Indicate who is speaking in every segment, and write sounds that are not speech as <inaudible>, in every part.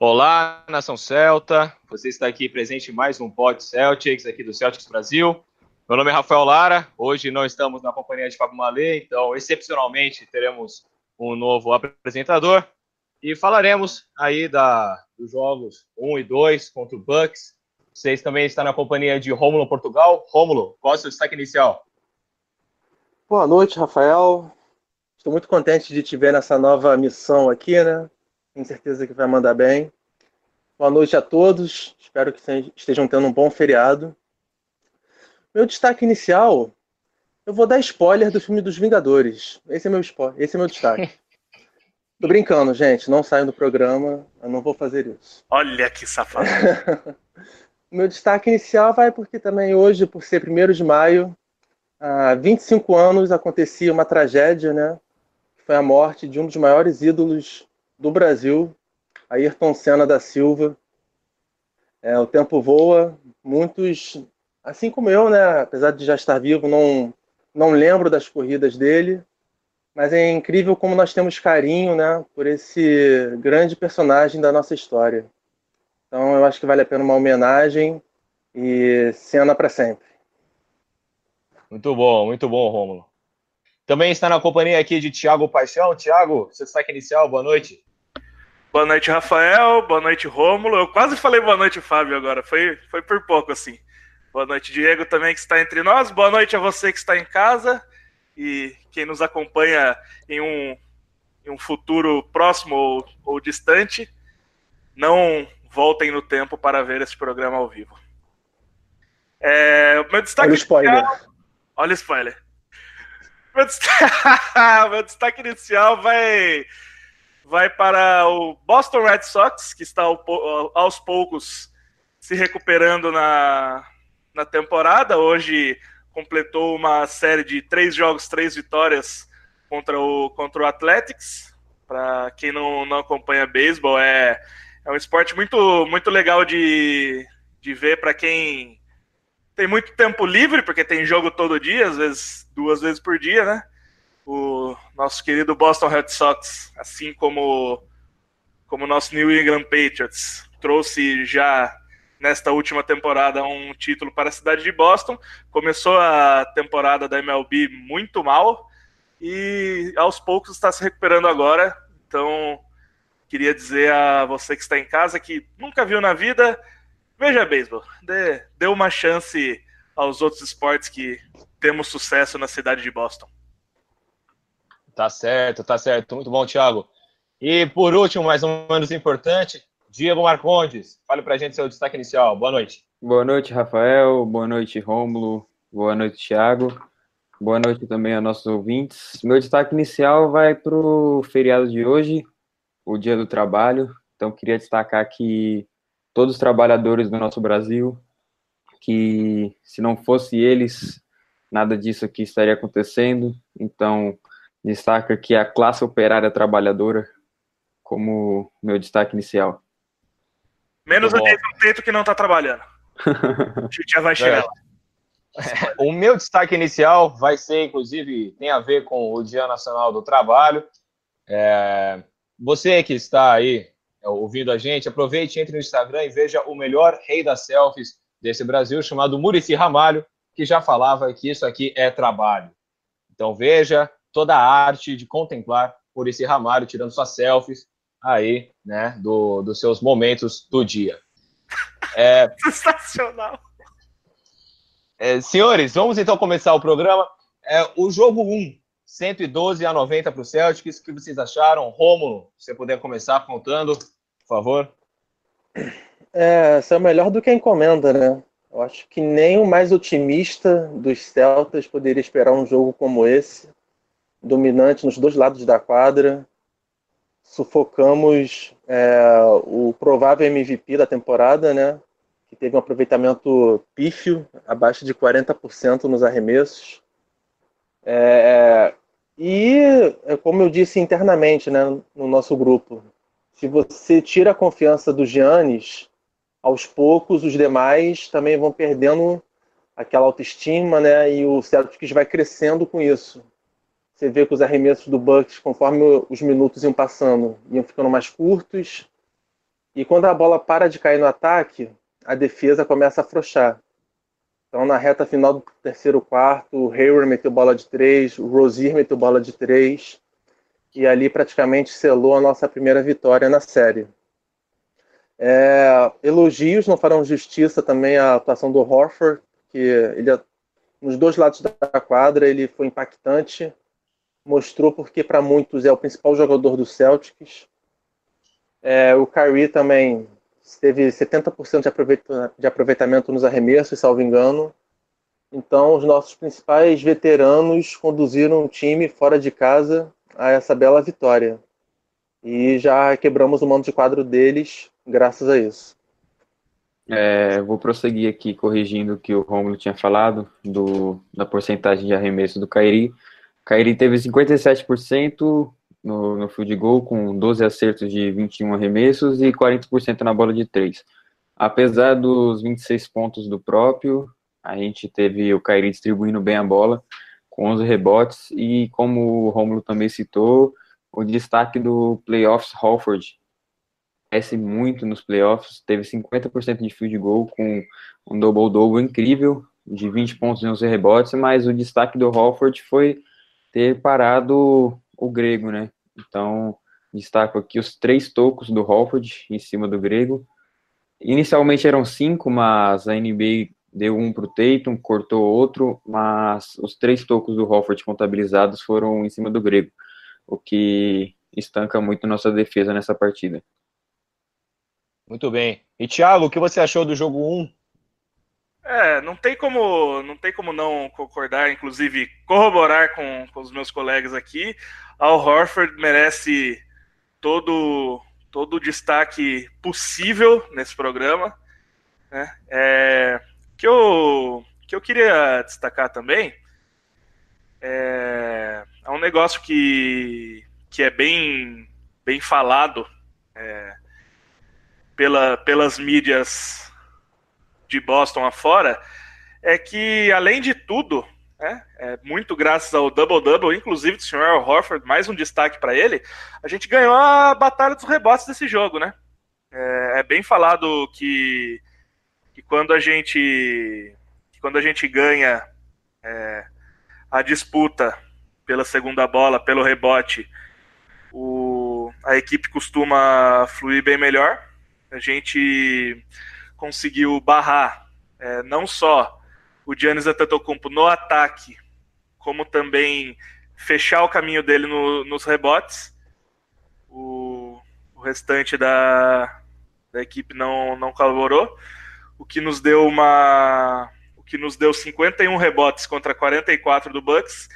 Speaker 1: Olá, nação celta. Você está aqui presente em mais um Pod Celtics aqui do Celtics Brasil. Meu nome é Rafael Lara. Hoje não estamos na companhia de Fábio Malê, então excepcionalmente teremos um novo apresentador e falaremos aí da, dos jogos 1 e 2 contra o Bucks. Vocês também estão na companhia de Rômulo Portugal. Rômulo, qual é o seu destaque inicial?
Speaker 2: Boa noite, Rafael. Estou muito contente de te ver nessa nova missão aqui, né? Tenho certeza que vai mandar bem. Boa noite a todos. Espero que estejam tendo um bom feriado. Meu destaque inicial, eu vou dar spoiler do filme dos Vingadores. Esse é meu spoiler, esse é meu destaque. <laughs> Tô brincando, gente. Não saiam do programa. Eu não vou fazer isso.
Speaker 3: Olha que safado. <laughs>
Speaker 2: meu destaque inicial vai porque também hoje, por ser 1 de maio, há 25 anos acontecia uma tragédia, né? Foi a morte de um dos maiores ídolos do Brasil, Ayrton Senna da Silva. É, o tempo voa, muitos, assim como eu, né, apesar de já estar vivo, não, não lembro das corridas dele, mas é incrível como nós temos carinho né, por esse grande personagem da nossa história. Então eu acho que vale a pena uma homenagem e cena para sempre.
Speaker 1: Muito bom, muito bom, Rômulo. Também está na companhia aqui de Tiago Paixão. Tiago, seu destaque inicial, boa noite.
Speaker 3: Boa noite, Rafael. Boa noite, Rômulo. Eu quase falei boa noite, Fábio, agora. Foi, foi por pouco, assim. Boa noite, Diego, também que está entre nós. Boa noite a você que está em casa e quem nos acompanha em um, em um futuro próximo ou, ou distante. Não voltem no tempo para ver esse programa ao vivo. É, meu destaque
Speaker 2: Olha o spoiler. Inicial...
Speaker 3: Olha o spoiler. <laughs> Meu destaque, <laughs> meu destaque inicial vai vai para o Boston Red Sox, que está aos poucos se recuperando na, na temporada. Hoje completou uma série de três jogos, três vitórias contra o, contra o Athletics. Para quem não, não acompanha beisebol, é, é um esporte muito, muito legal de, de ver para quem tem muito tempo livre, porque tem jogo todo dia, às vezes duas vezes por dia, né? O nosso querido Boston Red Sox, assim como como nosso New England Patriots trouxe já nesta última temporada um título para a cidade de Boston. Começou a temporada da MLB muito mal e aos poucos está se recuperando agora. Então, queria dizer a você que está em casa que nunca viu na vida, veja beisebol, dê, dê uma chance aos outros esportes que temos sucesso na cidade de Boston.
Speaker 1: Tá certo, tá certo. Muito bom, Thiago. E por último, mais ou menos importante, Diego Marcondes. Fale pra gente seu destaque inicial. Boa noite.
Speaker 4: Boa noite, Rafael. Boa noite, Rômulo. Boa noite, Thiago. Boa noite também a nossos ouvintes. Meu destaque inicial vai para o feriado de hoje, o Dia do Trabalho. Então, queria destacar que todos os trabalhadores do nosso Brasil, que se não fosse eles, nada disso aqui estaria acontecendo. Então, destaca aqui a classe operária trabalhadora como meu destaque inicial.
Speaker 3: Menos o Teito que não está trabalhando. <laughs> a gente já vai chegar é. lá.
Speaker 1: O meu destaque inicial vai ser, inclusive, tem a ver com o Dia Nacional do Trabalho. É, você que está aí é, ouvindo a gente, aproveite, entre no Instagram e veja o melhor rei das selfies desse Brasil, chamado Murici Ramalho, que já falava que isso aqui é trabalho. Então veja, toda a arte de contemplar por esse Ramário, tirando suas selfies aí, né, do, dos seus momentos do dia.
Speaker 3: É, <laughs> Sensacional!
Speaker 1: É, senhores, vamos então começar o programa. É, o jogo 1, 112 a 90 para o Celtics. O que vocês acharam? Rômulo, se você puder começar contando, por favor.
Speaker 2: É, isso é melhor do que a encomenda, né? Eu acho que nem o mais otimista dos Celtas poderia esperar um jogo como esse dominante nos dois lados da quadra. Sufocamos é, o provável MVP da temporada, né? Que teve um aproveitamento pífio, abaixo de 40% nos arremessos. É, e, é, como eu disse internamente né, no nosso grupo, se você tira a confiança do Giannis, aos poucos os demais também vão perdendo aquela autoestima, né? E o Celtics vai crescendo com isso. Você vê que os arremessos do Bucks, conforme os minutos iam passando, iam ficando mais curtos. E quando a bola para de cair no ataque, a defesa começa a afrouxar. Então, na reta final do terceiro quarto, o Hayward meteu bola de três, o Rozier meteu bola de três, e ali praticamente selou a nossa primeira vitória na série. É, elogios não farão justiça também à atuação do Horford, que ele nos dois lados da quadra ele foi impactante, mostrou porque para muitos é o principal jogador do Celtics. É, o Kyrie também teve 70% de, aproveita de aproveitamento nos arremessos, salvo engano. Então, os nossos principais veteranos conduziram o time fora de casa a essa bela vitória. E já quebramos o mando de quadro deles graças a isso.
Speaker 4: É, vou prosseguir aqui corrigindo o que o Romulo tinha falado do, da porcentagem de arremesso do Kairi. Kairi teve 57% no, no field goal, com 12 acertos de 21 arremessos e 40% na bola de 3. Apesar dos 26 pontos do próprio, a gente teve o Kairi distribuindo bem a bola, com 11 rebotes, e como o Romulo também citou, o destaque do playoffs Halford, cresce muito nos playoffs, teve 50% de field goal com um double-double incrível, de 20 pontos e 11 rebotes, mas o destaque do Hofford foi ter parado o grego, né? Então, destaco aqui os três tocos do Hofford em cima do grego. Inicialmente eram cinco, mas a NBA deu um para o Tatum, cortou outro, mas os três tocos do Hofford contabilizados foram em cima do grego, o que estanca muito nossa defesa nessa partida.
Speaker 1: Muito bem. E Thiago, o que você achou do jogo 1?
Speaker 3: É, não tem como não tem como não concordar, inclusive corroborar com, com os meus colegas aqui. Al Horford merece todo todo o destaque possível nesse programa. Né? É, que eu que eu queria destacar também é, é um negócio que, que é bem bem falado é, pela, pelas mídias de Boston afora, é que, além de tudo, né, é, muito graças ao double-double, inclusive do Sr. Horford, mais um destaque para ele, a gente ganhou a batalha dos rebotes desse jogo, né? É, é bem falado que, que quando a gente quando a gente ganha é, a disputa pela segunda bola, pelo rebote, o, a equipe costuma fluir bem melhor a gente conseguiu barrar é, não só o Giannis Antetokounmpo no ataque, como também fechar o caminho dele no, nos rebotes. O, o restante da, da equipe não, não colaborou, o que nos deu uma o que nos deu 51 rebotes contra 44 do Bucks,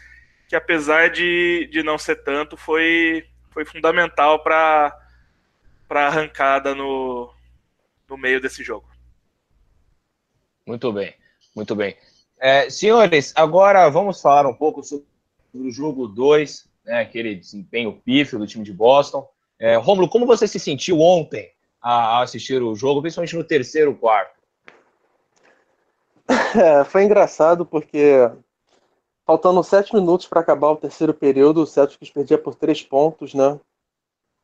Speaker 3: que apesar de, de não ser tanto, foi, foi fundamental para para arrancada no, no meio desse jogo.
Speaker 1: Muito bem, muito bem. É, senhores, agora vamos falar um pouco sobre o jogo 2, né, aquele desempenho pífio do time de Boston. É, Romulo, como você se sentiu ontem a, assistir o jogo, principalmente no terceiro quarto? <laughs>
Speaker 2: É, foi engraçado porque faltando sete minutos para acabar o terceiro período, o Celtics perdia por três pontos, né?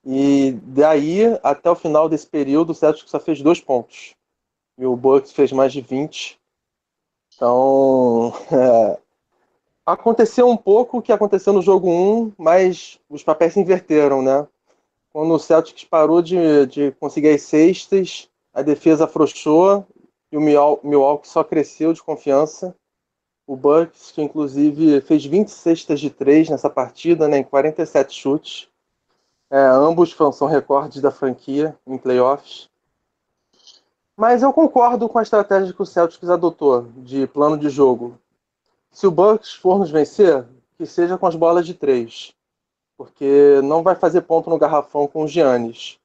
Speaker 2: E daí, até o final desse período, o Celtics só fez dois pontos. E o Bucks fez mais de 20. Então, é, <laughs> aconteceu um pouco o que aconteceu no jogo 1, mas os papéis se inverteram, né? Quando o Celtics parou de, de conseguir as cestas, a defesa afrouxou e o Milwaukee só cresceu de confiança. O Bucks, que inclusive fez 20 cestas de 3 nessa partida, né, em 47 chutes, é, ambos são recordes da franquia em playoffs. Mas eu concordo com a estratégia que o Celtics adotou de plano de jogo. Se o Bucks for nos vencer, que seja com as bolas de três. Porque não vai fazer ponto no garrafão com o Giannis.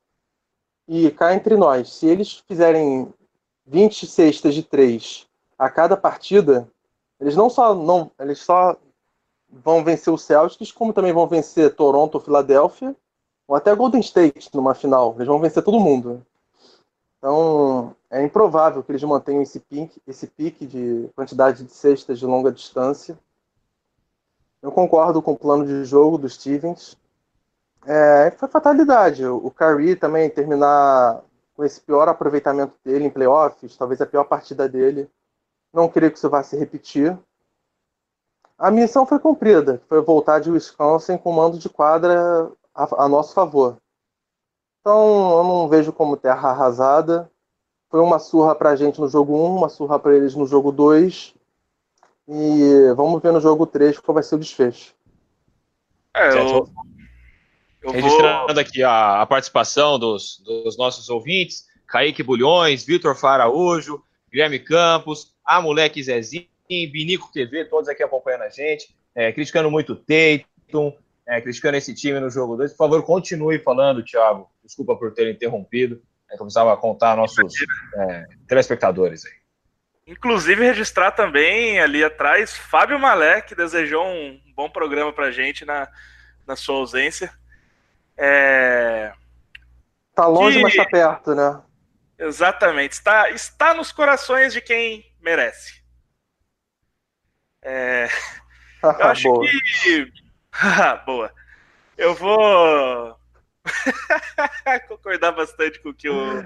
Speaker 2: E cá entre nós, se eles fizerem 20 cestas de três a cada partida, eles não só não, eles só vão vencer o Celtics, como também vão vencer Toronto Filadélfia ou até Golden State numa final. Eles vão vencer todo mundo. Então, é improvável que eles mantenham esse pique, esse pique de quantidade de cestas de longa distância. Eu concordo com o plano de jogo dos Stevens. É, foi fatalidade. O Curry também terminar com esse pior aproveitamento dele em playoffs, talvez a pior partida dele. Não creio que isso vá se repetir. A missão foi cumprida, foi voltar de Wisconsin com mando de quadra a, a nosso favor. Então, eu não vejo como terra arrasada. Foi uma surra pra gente no jogo 1, uma surra para eles no jogo 2. E vamos ver no jogo 3 qual vai ser o desfecho.
Speaker 1: É, eu, eu Registrando vou... aqui a, a participação dos, dos, nossos ouvintes: Kaique Bulhões, Vitor Faraújo, Guilherme Campos, a Moleque Zezinho, Binico TV, todos aqui acompanhando a gente, é, criticando muito o Tatum, é, criticando esse time no jogo 2. Por favor, continue falando, Thiago. Desculpa por ter interrompido. É que eu precisava contar nossos é, telespectadores aí.
Speaker 3: Inclusive, registrar também ali atrás Fábio Malé, que desejou um bom programa pra gente na, na sua ausência. É...
Speaker 2: Tá longe, mas tá perto, né?
Speaker 3: Exatamente. Está, está nos corações de quem merece. É... <laughs> Eu acho Boa. que. <laughs> Boa. Eu vou <laughs> concordar bastante com o que o.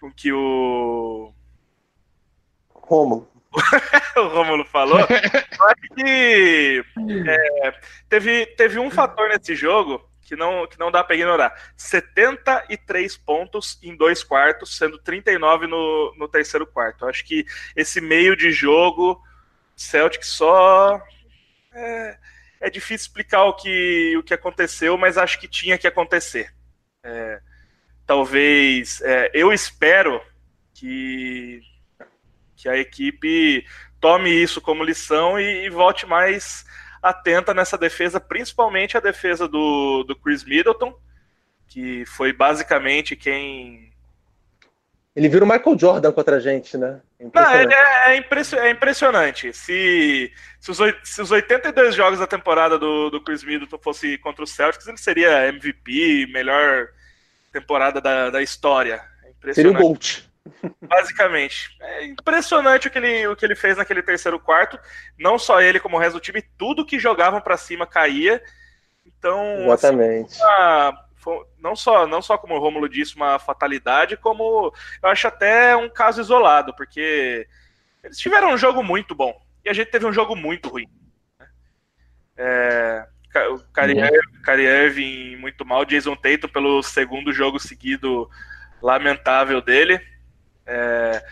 Speaker 3: Com o que o
Speaker 2: Rômulo. <laughs>
Speaker 3: o Rômulo falou. Eu acho que é, teve, teve um fator nesse jogo que não, que não dá para ignorar. 73 pontos em dois quartos, sendo 39 no, no terceiro quarto. Acho que esse meio de jogo, Celtic só. É, é difícil explicar o que, o que aconteceu, mas acho que tinha que acontecer. É, talvez. É, eu espero que que a equipe tome isso como lição e, e volte mais atenta nessa defesa, principalmente a defesa do, do Chris Middleton, que foi basicamente quem.
Speaker 2: Ele vira o Michael Jordan contra a gente, né?
Speaker 3: Não, ele é, é, é impressionante. Se, se, os, se os 82 jogos da temporada do, do Chris Middleton fosse contra os Celtics, ele seria MVP, melhor temporada da, da história.
Speaker 2: É seria o Bolt.
Speaker 3: Basicamente. É impressionante o que, ele, o que ele fez naquele terceiro quarto. Não só ele, como o resto do time, tudo que jogavam para cima caía. Então,
Speaker 2: Exatamente. Assim,
Speaker 3: uma, não, só, não só como o Romulo disse, uma fatalidade, como eu acho até um caso isolado, porque eles tiveram um jogo muito bom e a gente teve um jogo muito ruim. Né? É, o Kyrie Irving muito mal, Jason Tatum pelo segundo jogo seguido lamentável dele. É,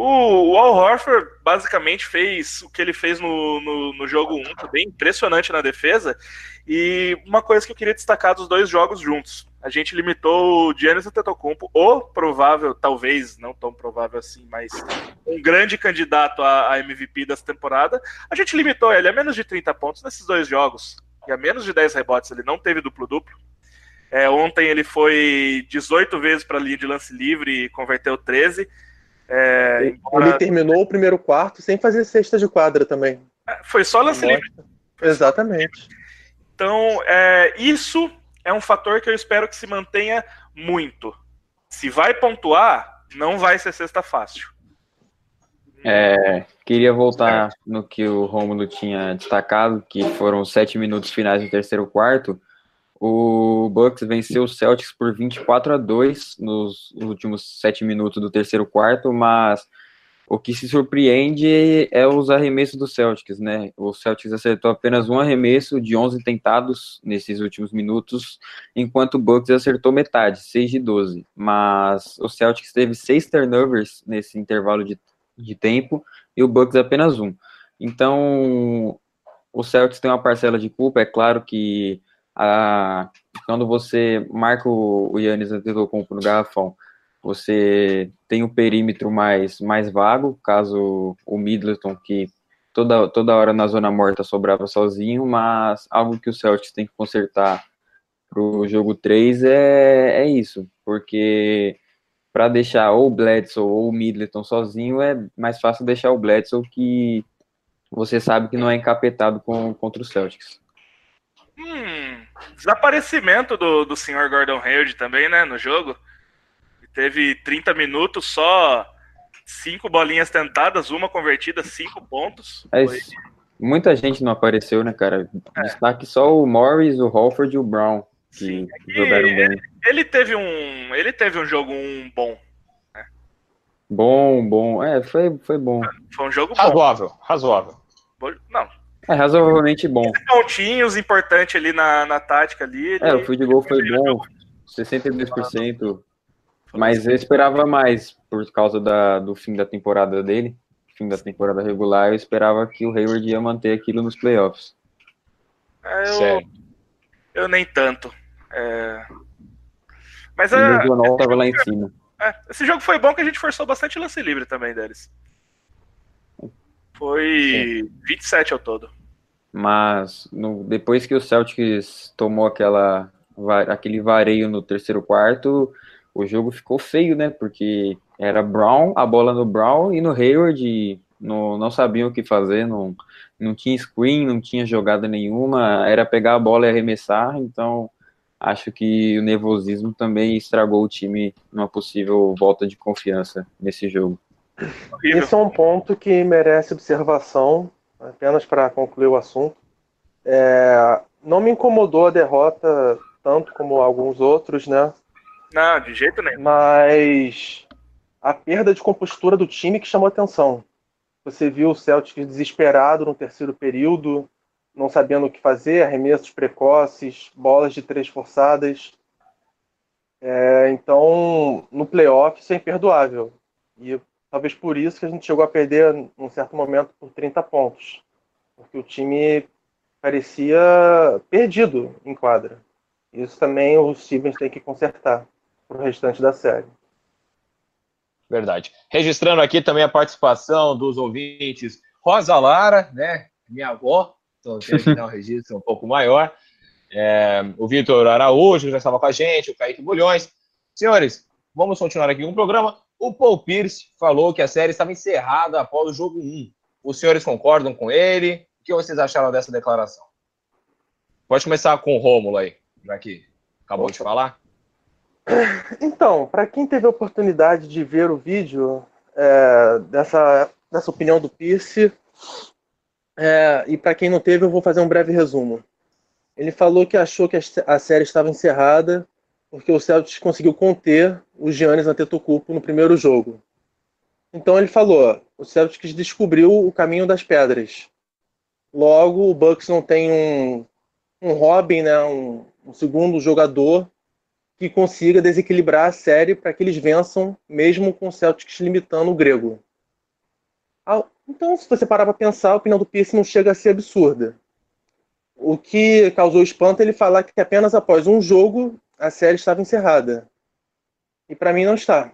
Speaker 3: o, Al Horford basicamente fez o que ele fez no, no, no jogo 1, tá bem impressionante na defesa. E uma coisa que eu queria destacar dos dois jogos juntos. A gente limitou o Giannis Antetokounmpo, o provável, talvez, não tão provável assim, mas um grande candidato a, a MVP dessa temporada. A gente limitou ele a menos de 30 pontos nesses dois jogos. E a menos de 10 rebotes, ele não teve duplo-duplo. É, ontem ele foi 18 vezes para a linha de lance livre e converteu 13.
Speaker 2: É, embora... Ele terminou o primeiro quarto sem fazer cesta de quadra também.
Speaker 3: É, foi só lance livre.
Speaker 2: Exatamente.
Speaker 3: Então, é, isso é um fator que eu espero que se mantenha muito. Se vai pontuar, não vai ser cesta fácil.
Speaker 4: É, queria voltar no que o Romulo tinha destacado, que foram sete minutos finais do terceiro quarto. O Bucks venceu o Celtics por 24 a 2 nos últimos sete minutos do terceiro quarto, mas o que se surpreende é os arremessos do Celtics, né? O Celtics acertou apenas um arremesso de 11 tentados nesses últimos minutos, enquanto o Bucks acertou metade, 6 de 12. Mas o Celtics teve seis turnovers nesse intervalo de, de tempo e o Bucks apenas um. Então, o Celtics tem uma parcela de culpa, é claro que a, quando você marca o, o Yannis Antetokounmpo no garrafão, você tem o perímetro mais, mais vago, caso o Middleton, que toda, toda hora na zona morta sobrava sozinho, mas algo que o Celtics tem que consertar para o jogo 3 é, é isso, porque para deixar ou o Bledsoe ou o Middleton sozinho é mais fácil deixar o Bledsoe que você sabe que não é encapetado com, contra o Celtics.
Speaker 3: Hum, desaparecimento do, do senhor Gordon Hayward também, né, no jogo. Teve 30 minutos só, cinco bolinhas tentadas, uma convertida, cinco pontos.
Speaker 4: É muita gente não apareceu, né, cara? É. Destaque só o Morris, o Holford e o Brown, que Sim, é jogaram bem.
Speaker 3: Ele teve um, ele teve um jogo um bom.
Speaker 4: Né? Bom, bom. É, foi, foi bom.
Speaker 3: Foi um jogo
Speaker 1: razoável, bom. Razoável,
Speaker 3: Não.
Speaker 4: É razoavelmente bom.
Speaker 3: Pontinhos importantes ali na, na tática ali.
Speaker 4: É, o fio de gol foi bom, 62%. Mas eu esperava mais por causa da, do fim da temporada dele, fim da temporada regular. Eu esperava que o Hayward ia manter aquilo nos playoffs.
Speaker 3: É, eu, eu nem tanto. É...
Speaker 4: Mas a, o regional estava lá em cima.
Speaker 3: É, esse jogo foi bom que a gente forçou bastante lance livre também deles. Foi Sim. 27 ao todo.
Speaker 4: Mas no, depois que o Celtics tomou aquela, aquele vareio no terceiro quarto, o jogo ficou feio, né? Porque era Brown, a bola no Brown e no Hayward e não, não sabiam o que fazer, não, não tinha screen, não tinha jogada nenhuma, era pegar a bola e arremessar, então acho que o nervosismo também estragou o time numa possível volta de confiança nesse jogo.
Speaker 2: Esse é um ponto que merece observação, apenas para concluir o assunto. É, não me incomodou a derrota tanto como alguns outros, né?
Speaker 3: Não, de jeito nenhum.
Speaker 2: Mas a perda de compostura do time que chamou atenção. Você viu o Celtic desesperado no terceiro período, não sabendo o que fazer, arremessos precoces, bolas de três forçadas. É, então, no playoff, isso é imperdoável. E talvez por isso que a gente chegou a perder, num certo momento, por 30 pontos. Porque o time parecia perdido em quadra. Isso também o Stevens tem que consertar para o restante da série.
Speaker 1: Verdade. Registrando aqui também a participação dos ouvintes Rosa Lara, né? Minha avó, então tem que dar um <laughs> registro um pouco maior. É, o Vitor Araújo já estava com a gente, o Kaique Bulhões. Senhores, vamos continuar aqui com o programa. O Paul Pierce falou que a série estava encerrada após o jogo 1. Os senhores concordam com ele? O que vocês acharam dessa declaração? Pode começar com o Rômulo aí, já que acabou Opa. de falar.
Speaker 2: Então, para quem teve a oportunidade de ver o vídeo é, dessa, dessa opinião do Pierce, é, e para quem não teve, eu vou fazer um breve resumo. Ele falou que achou que a série estava encerrada porque o Celtics conseguiu conter o Giannis Antetokounmpo no primeiro jogo. Então ele falou, o Celtics descobriu o caminho das pedras. Logo, o Bucks não tem um, um Robin, né, um, um segundo jogador que consiga desequilibrar a série para que eles vençam, mesmo com o Celtics limitando o grego. Então, se você parar para pensar, a opinião do Pierce não chega a ser absurda. O que causou espanto é ele falar que apenas após um jogo a série estava encerrada. E para mim não está.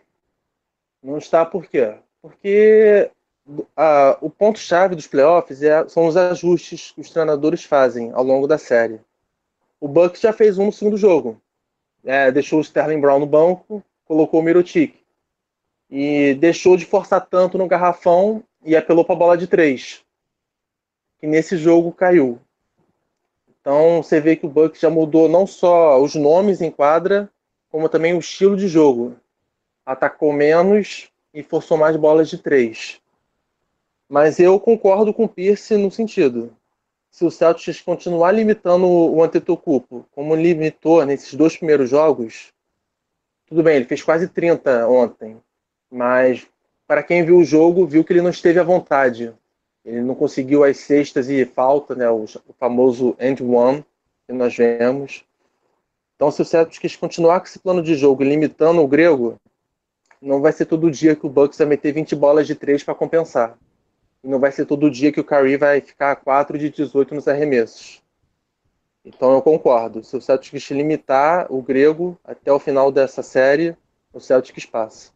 Speaker 2: Não está por quê? Porque a, o ponto-chave dos playoffs é, são os ajustes que os treinadores fazem ao longo da série. O Bucks já fez um no segundo jogo é, deixou o Sterling Brown no banco, colocou o Mirotic. E deixou de forçar tanto no garrafão e apelou para a bola de três. Que nesse jogo caiu. Então você vê que o Bucks já mudou não só os nomes em quadra, como também o estilo de jogo. Atacou menos e forçou mais bolas de três. Mas eu concordo com o Pierce no sentido se o Celtics continuar limitando o Antetokounmpo, como limitou nesses dois primeiros jogos, tudo bem, ele fez quase 30 ontem, mas para quem viu o jogo, viu que ele não esteve à vontade. Ele não conseguiu as cestas e falta, né, o, famoso end one que nós vemos. Então, se o Celtics continuar com esse plano de jogo limitando o grego, não vai ser todo dia que o Bucks vai meter 20 bolas de três para compensar. E não vai ser todo dia que o Curry vai ficar 4 de 18 nos arremessos. Então eu concordo. Se o Celtics limitar o grego até o final dessa série, o Celtics passa.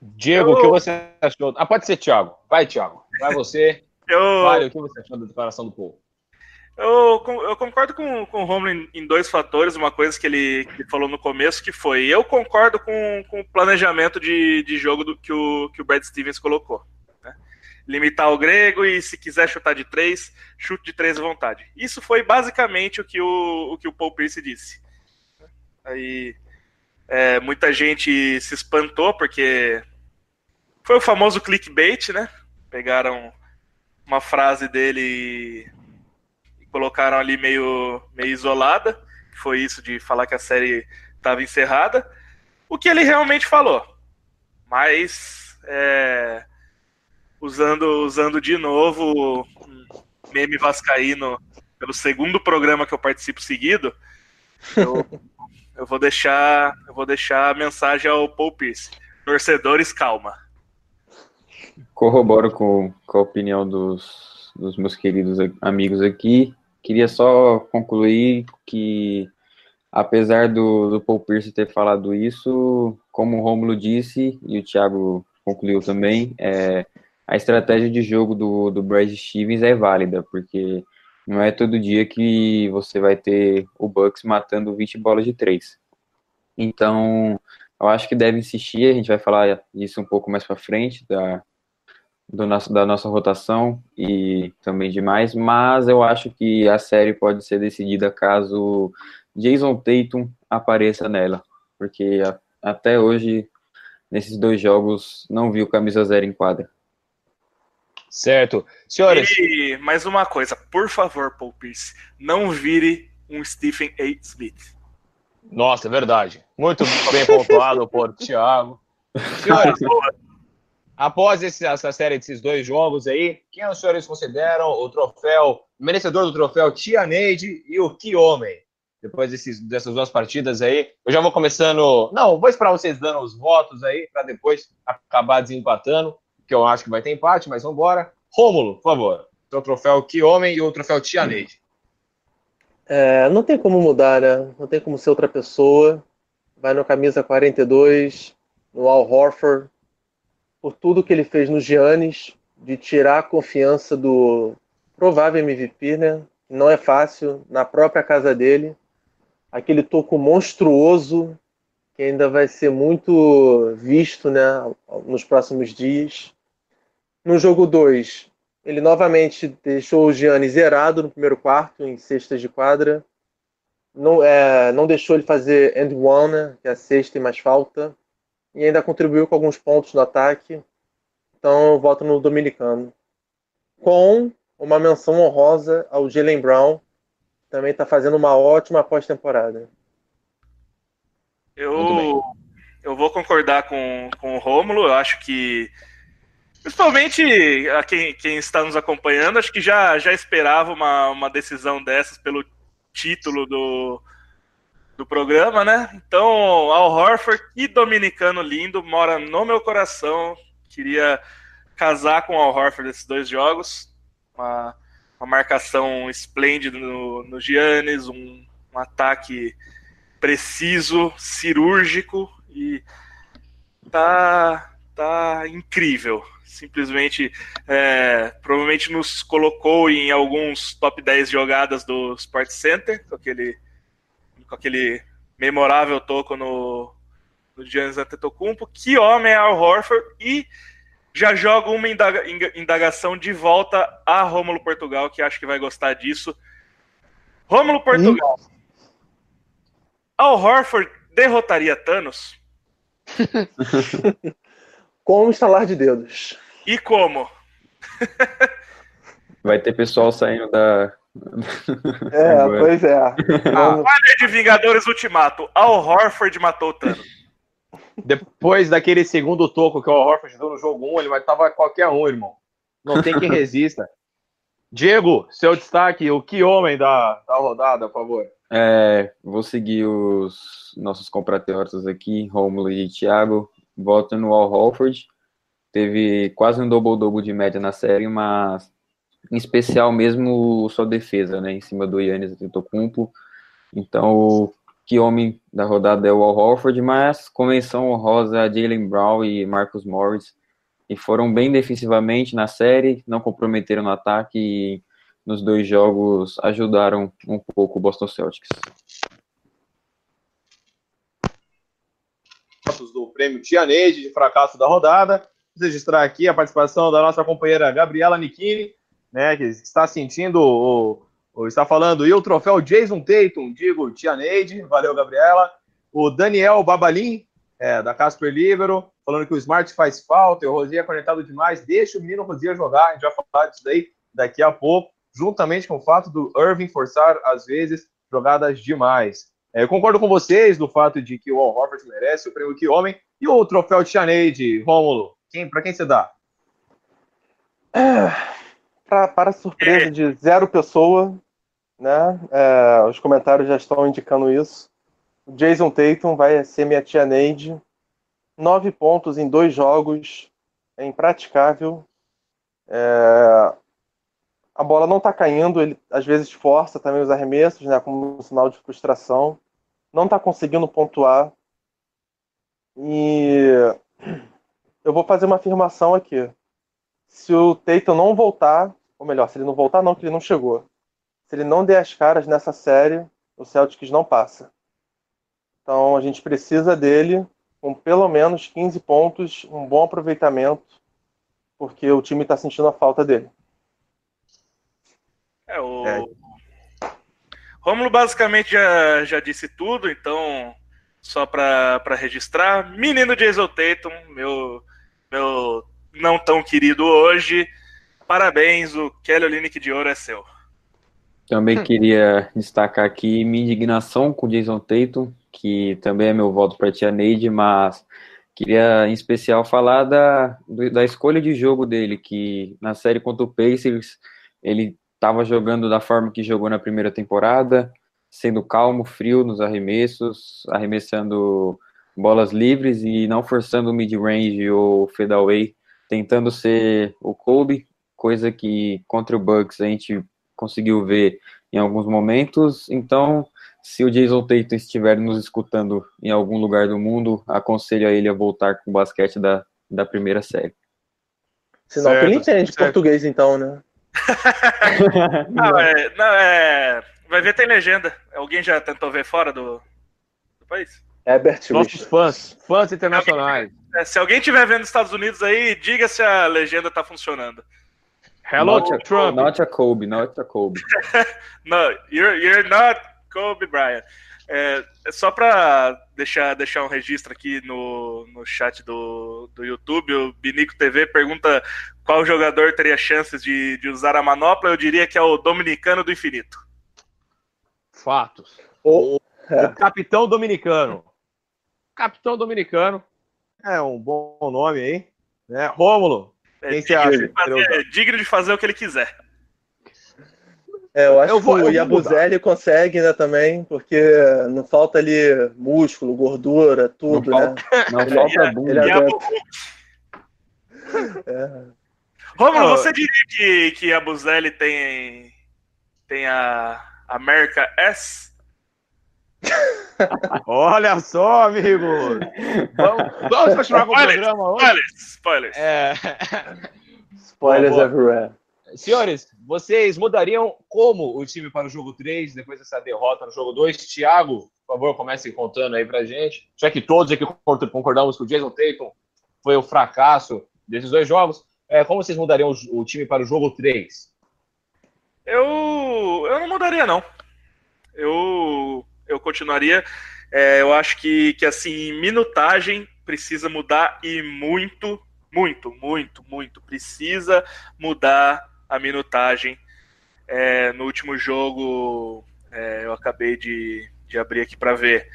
Speaker 1: Diego, eu... o que você achou? Ah, pode ser Thiago. Vai, Thiago. Vai você.
Speaker 3: eu...
Speaker 1: Vale, o que você achou da declaração do povo?
Speaker 3: Eu, eu, concordo com, com o Romulo em, dois fatores. Uma coisa que ele, que ele, falou no começo, que foi: eu concordo com, com o planejamento de, de jogo do, que, o, que o Brad Stevens colocou limitar o grego e se quiser chutar de três, chute de três à vontade. Isso foi basicamente o que o, o, que o Paul Pierce disse. Aí é, muita gente se espantou porque foi o famoso clickbait, né? Pegaram uma frase dele e colocaram ali meio, meio isolada. Foi isso de falar que a série estava encerrada, o que ele realmente falou. Mas é, usando, usando de novo um meme vascaíno pelo segundo programa que eu participo seguido, eu, <laughs> eu vou deixar eu vou deixar a mensagem ao Paul Pierce. Torcedores, calma.
Speaker 4: Corroboro com, com a opinião dos, dos meus queridos amigos aqui. Queria só concluir que, apesar do, do Paul Pierce ter falado isso, como o Romulo disse, e o Thiago concluiu também, é, a estratégia de jogo do, do Brad Stevens é válida, porque não é todo dia que você vai ter o Bucks matando 20 bolas de três. Então, eu acho que deve insistir, a gente vai falar disso um pouco mais para frente, da, do nosso, da nossa rotação e também demais, mas eu acho que a série pode ser decidida caso Jason Tatum apareça nela, porque a, até hoje, nesses dois jogos, não vi o camisa zero em quadra.
Speaker 1: Certo. Senhores.
Speaker 3: E mais uma coisa, por favor, Paul Pierce, não vire um Stephen A. Smith.
Speaker 1: Nossa, é verdade. Muito bem pontuado por Thiago. <laughs> Senhores, após esse, essa série desses dois jogos aí, quem os senhores consideram o troféu, merecedor do troféu Tia Neide e o Que Homem? Depois desses, dessas duas partidas aí, eu já vou começando. Não, vou esperar vocês dando os votos aí, para depois acabar desempatando que eu acho que vai ter empate, mas vamos embora. Rômulo, por favor. Seu troféu Que Homem e o troféu Tia Neide.
Speaker 2: É, não tem como mudar, né? Não tem como ser outra pessoa. Vai no camisa 42, no Al Horford, por tudo que ele fez no Giannis, de tirar a confiança do provável MVP, né? Não é fácil, na própria casa dele. Aquele toco monstruoso que ainda vai ser muito visto né, nos próximos dias. No jogo 2, ele novamente deixou o Gianni zerado no primeiro quarto, em cestas de quadra. Não, é, não deixou ele fazer end one, né, que é a sexta e mais falta. E ainda contribuiu com alguns pontos no ataque. Então eu voto no Dominicano. Com uma menção honrosa ao Jalen Brown, que também está fazendo uma ótima pós-temporada.
Speaker 3: Eu, eu vou concordar com, com o Rômulo. Eu acho que Principalmente a quem, quem está nos acompanhando, acho que já, já esperava uma, uma decisão dessas pelo título do, do programa, né? Então, Al Horford, que dominicano lindo, mora no meu coração. Queria casar com o Al Horford nesses dois jogos. Uma, uma marcação esplêndida no, no Giannis, um, um ataque preciso, cirúrgico e tá, tá incrível simplesmente é, provavelmente nos colocou em alguns top 10 jogadas do Sport Center, com aquele, com aquele memorável toco no, no Giannis Antetokounmpo. Que homem é Al Horford e já jogo uma indaga, indagação de volta a Rômulo Portugal, que acho que vai gostar disso. Rômulo Portugal. Hum. Al Horford derrotaria Thanos? <laughs>
Speaker 2: Com um estalar de dedos.
Speaker 3: E como?
Speaker 4: Vai ter pessoal saindo da.
Speaker 2: É, pois é.
Speaker 3: A de Vingadores Ultimato. Al Horford matou o Thanos.
Speaker 1: Depois daquele segundo toco que o Al Horford deu no jogo 1, ele vai estar qualquer um, irmão. Não tem quem <laughs> resista. Diego, seu destaque, o que homem da, da rodada, por favor?
Speaker 4: É, vou seguir os nossos compatriotas aqui, Romulo e Thiago. Voto no Al Horford teve quase um double-double de média na série, mas em especial mesmo sua defesa, né, em cima do Yannis Antetokounmpo. Então, que homem da rodada é o Al Horford, mas convenção honrosa a Jalen Brown e Marcus Morris, e foram bem defensivamente na série, não comprometeram no ataque e nos dois jogos ajudaram um pouco o Boston Celtics.
Speaker 1: do prêmio Tianeide de fracasso da rodada registrar aqui a participação da nossa companheira Gabriela Nikini, né, que está sentindo o, o, está falando, e o troféu Jason Tatum, digo, Tia Neide, valeu, Gabriela. O Daniel Babalim, é, da Casper Libero, falando que o Smart faz falta, e o Rosier é conectado demais, deixa o menino Rosier jogar, a gente vai falar disso daí daqui a pouco, juntamente com o fato do Irving forçar, às vezes, jogadas demais. É, eu concordo com vocês do fato de que o Al Horford merece o prêmio Que Homem e o troféu de Chaneide, Rômulo. Quem, para quem você dá?
Speaker 2: É, pra, para surpresa de zero pessoa, né? É, os comentários já estão indicando isso. O Jason Tatum vai ser minha tia Neide. Nove pontos em dois jogos. É impraticável. É, a bola não está caindo, ele às vezes força também os arremessos, né, como um sinal de frustração. Não está conseguindo pontuar. E eu vou fazer uma afirmação aqui. Se o Tatum não voltar, ou melhor, se ele não voltar, não, que ele não chegou. Se ele não der as caras nessa série, o Celtics não passa. Então a gente precisa dele com pelo menos 15 pontos, um bom aproveitamento, porque o time está sentindo a falta dele.
Speaker 3: É, o é. Rômulo basicamente já, já disse tudo, então só para registrar, menino Jason Tatum, meu, meu não tão querido hoje, parabéns, o Kelly Olynyk de ouro é seu.
Speaker 4: Também hum. queria destacar aqui minha indignação com o Jason Tatum, que também é meu voto para a tia Neide, mas queria em especial falar da, da escolha de jogo dele, que na série contra o Pacers ele estava jogando da forma que jogou na primeira temporada, sendo calmo, frio nos arremessos, arremessando bolas livres e não forçando o mid-range ou fadeaway, tentando ser o Kobe, coisa que contra o Bucks a gente conseguiu ver em alguns momentos. Então, se o Jason Tatum estiver nos escutando em algum lugar do mundo, aconselho a ele a voltar com o basquete da, da primeira série.
Speaker 2: Senão certo, que ele entende certo. português, então, né? <laughs>
Speaker 3: não, é, não, é. Vai ver, tem legenda. Alguém já tentou ver fora do, do país?
Speaker 2: Herbert
Speaker 1: Nossos fãs, fãs internacionais.
Speaker 3: É, se alguém estiver vendo nos Estados Unidos aí, diga se a legenda tá funcionando.
Speaker 4: Hello, not Trump. Not a Kobe, not a Kobe. <laughs>
Speaker 3: no, you're, you're not Kobe Bryant. É, é só para deixar, deixar um registro aqui no, no chat do, do YouTube, o Binico TV pergunta qual jogador teria chances de, de usar a manopla. Eu diria que é o Dominicano do Infinito.
Speaker 1: Fatos. O, é. o Capitão Dominicano. Capitão Dominicano. É um bom nome aí. Né? Rômulo,
Speaker 3: é quem você acha? Fazer, é digno de fazer o que ele quiser.
Speaker 2: É, eu acho eu vou, que o Yabuzelli consegue né, também, porque não falta ali músculo, gordura, tudo, não né? Falta,
Speaker 4: não ele, falta bunda. Ele
Speaker 3: é. <laughs> Romulo, você diria que, que a Buzelli tem, tem a América S? <laughs>
Speaker 1: Olha só, amigo! Vamos, vamos continuar com o programa hoje?
Speaker 3: Spoilers! Spoilers! É...
Speaker 2: Spoilers everywhere.
Speaker 1: Senhores, vocês mudariam como o time para o jogo 3, depois dessa derrota no jogo 2? Thiago, por favor, comece contando aí pra gente. Já que todos aqui concordamos que o Jason Tatum foi o fracasso desses dois jogos, é, como vocês mudariam o, o, time para o jogo 3?
Speaker 3: Eu, eu não mudaria, não. Eu, eu continuaria. É, eu acho que, que, assim, minutagem precisa mudar e muito, muito, muito, muito. Precisa mudar a minutagem. É, no último jogo, é, eu acabei de, de abrir aqui para ver.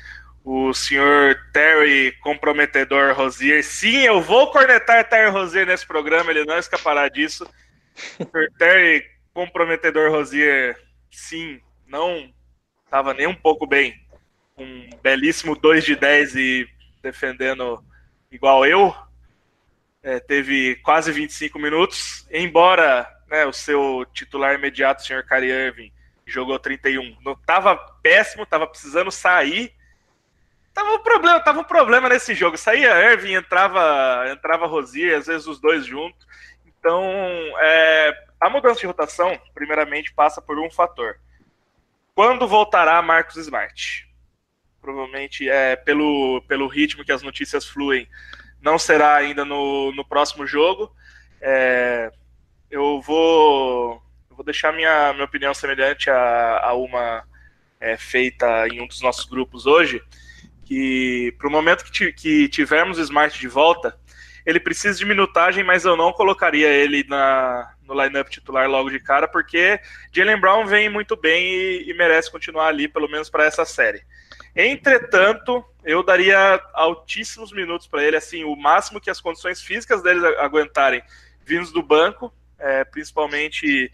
Speaker 3: O senhor Terry comprometedor Rosier. Sim, eu vou cornetar Terry Rosier nesse programa, ele não escapará disso. <laughs> Terry comprometedor Rosier, sim, não estava nem um pouco bem. Um belíssimo 2 de 10 e defendendo igual eu. É, teve quase 25 minutos, embora né, o seu titular imediato, o senhor Kyrie Irving, jogou 31. Não tava péssimo, tava precisando sair. Tava um problema, tava um problema nesse jogo. Saía Irving, entrava, entrava Rosier, às vezes os dois juntos. Então, é, a mudança de rotação, primeiramente, passa por um fator. Quando voltará Marcos Smart? Provavelmente é pelo, pelo ritmo que as notícias fluem, não será ainda no, no próximo jogo. É, eu vou, vou deixar minha, minha opinião semelhante a, a uma é, feita em um dos nossos grupos hoje, que para o momento que, que tivermos o Smart de volta, ele precisa de minutagem, mas eu não colocaria ele na, no lineup titular logo de cara, porque Jalen Brown vem muito bem e, e merece continuar ali, pelo menos para essa série. Entretanto, eu daria altíssimos minutos para ele, assim, o máximo que as condições físicas dele aguentarem vindos do banco, é, principalmente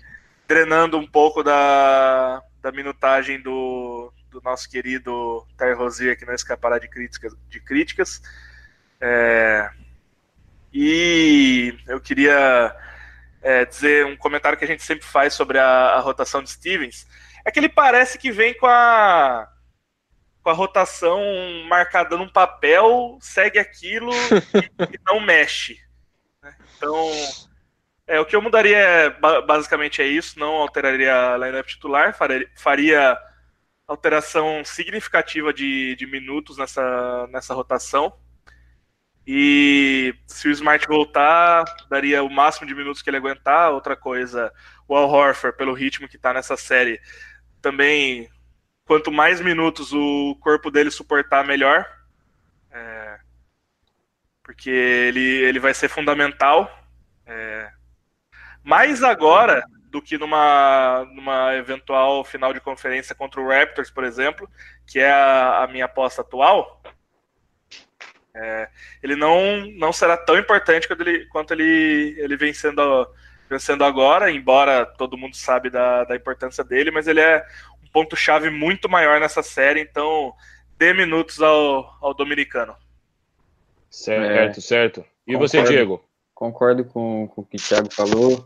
Speaker 3: drenando um pouco da, da minutagem do, do nosso querido Ter Rosier, que não escapará de críticas. De críticas. É, e eu queria é, dizer um comentário que a gente sempre faz sobre a, a, rotação de Stevens. É que ele parece que vem com a, com a rotação marcada num papel, segue aquilo e, <laughs> e não mexe. Né? Então, é, o que eu mudaria é, basicamente é isso, não alteraria a lineup titular, faria, faria alteração significativa de, de minutos nessa, nessa rotação. E se o Smart voltar, daria o máximo de minutos que ele aguentar. Outra coisa, o Al Horford, pelo ritmo que está nessa série, também, quanto mais minutos o corpo dele suportar, melhor. É, porque ele, ele vai ser fundamental. É, mais agora do que numa, numa eventual final de conferência contra o Raptors, por exemplo, que é a, a minha aposta atual. É, ele não, não será tão importante quanto ele, quanto ele, ele vem sendo, vencendo agora, embora todo mundo sabe da, da importância dele, mas ele é um ponto-chave muito maior nessa série, então dê minutos ao, ao dominicano.
Speaker 1: Certo, é, certo. E concordo, você, Diego?
Speaker 4: Concordo com, com o que o Thiago falou.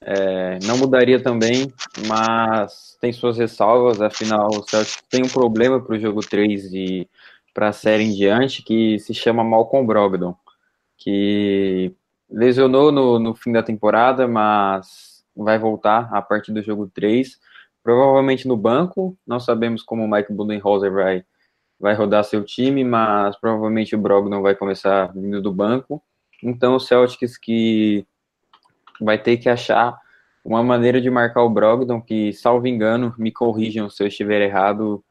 Speaker 4: É, não mudaria também, mas tem suas ressalvas, afinal o Celtic tem um problema para o jogo 3 e para a série em diante que se chama Malcolm Brogdon, que lesionou no, no fim da temporada, mas vai voltar a partir do jogo 3, provavelmente no banco, não sabemos como o Mike Budenholzer vai, vai rodar seu time, mas provavelmente o Brogdon vai começar vindo do banco, então o Celtics que vai ter que achar uma maneira de marcar o Brogdon, que, salvo engano, me corrijam se eu estiver errado,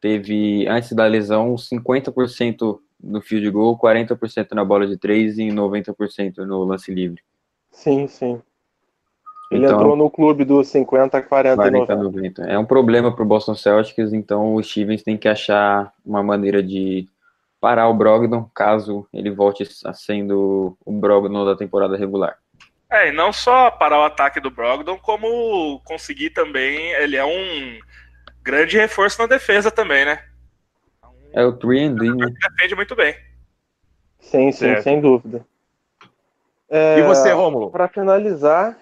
Speaker 4: teve, antes da lesão, 50% no field goal, 40% na bola de 3 e 90% no lance livre.
Speaker 2: Sim, sim. Ele então, entrou no clube dos 50, 40, 40 90.
Speaker 4: 90. É um problema para o Boston Celtics, então o Stevens tem que achar uma maneira de parar o Brogdon, caso ele volte a sendo o Brogdon da temporada regular.
Speaker 3: É, e não só parar o ataque do Brogdon, como conseguir também. Ele é um grande reforço na defesa também, né?
Speaker 4: É o 3 and né?
Speaker 3: Defende muito bem.
Speaker 2: Sim, sim, certo. sem dúvida.
Speaker 1: É, e você, Rômulo?
Speaker 2: Para finalizar,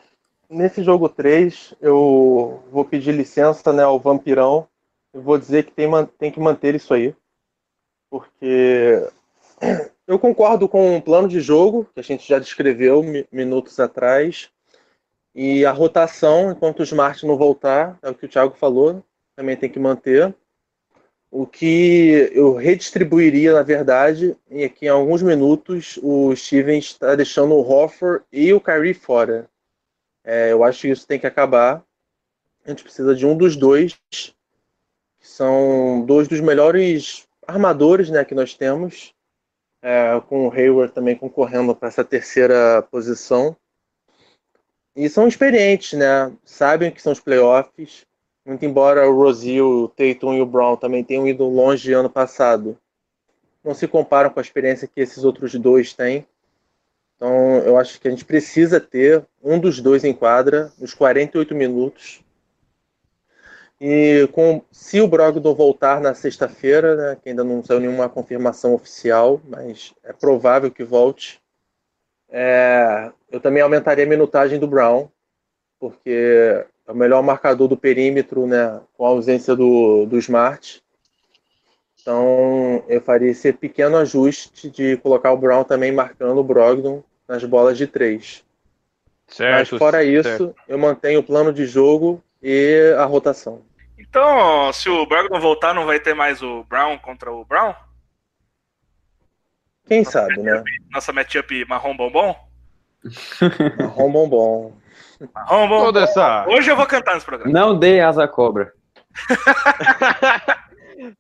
Speaker 2: nesse jogo 3, eu vou pedir licença né, ao Vampirão. Eu vou dizer que tem, tem que manter isso aí. Porque <clears throat> eu concordo com o plano de jogo, que a gente já descreveu minutos atrás. E a rotação, enquanto o Smart não voltar, é o que o Thiago falou, também tem que manter. O que eu redistribuiria, na verdade, é que em alguns minutos o Steven está deixando o Hoffer e o Kyrie fora. É, eu acho que isso tem que acabar. A gente precisa de um dos dois, que são dois dos melhores armadores né, que nós temos é, com o Hayward também concorrendo para essa terceira posição. E são experientes, né? Sabem que são os playoffs. Muito embora o Rosie, o Tatum e o Brown também tenham ido longe ano passado, não se comparam com a experiência que esses outros dois têm. Então, eu acho que a gente precisa ter um dos dois em quadra nos 48 minutos e com, se o Brogdon voltar na sexta-feira, né, que ainda não saiu nenhuma confirmação oficial, mas é provável que volte, é, eu também aumentaria a minutagem do Brown, porque é o melhor marcador do perímetro, né, com a ausência do, do Smart. Então, eu faria esse pequeno ajuste de colocar o Brown também marcando o Brogdon nas bolas de três. Certo, Mas fora isso, certo. eu mantenho o plano de jogo e a rotação.
Speaker 3: Então, se o Brogdon voltar, não vai ter mais o Brown contra o Brown?
Speaker 2: Quem nossa sabe, né?
Speaker 3: Nossa matchup marrom bombom?
Speaker 2: Marrom bombom.
Speaker 3: Marrom bombom. Toda essa... Hoje eu vou cantar nesse programa.
Speaker 4: Não dê asa cobra. <laughs>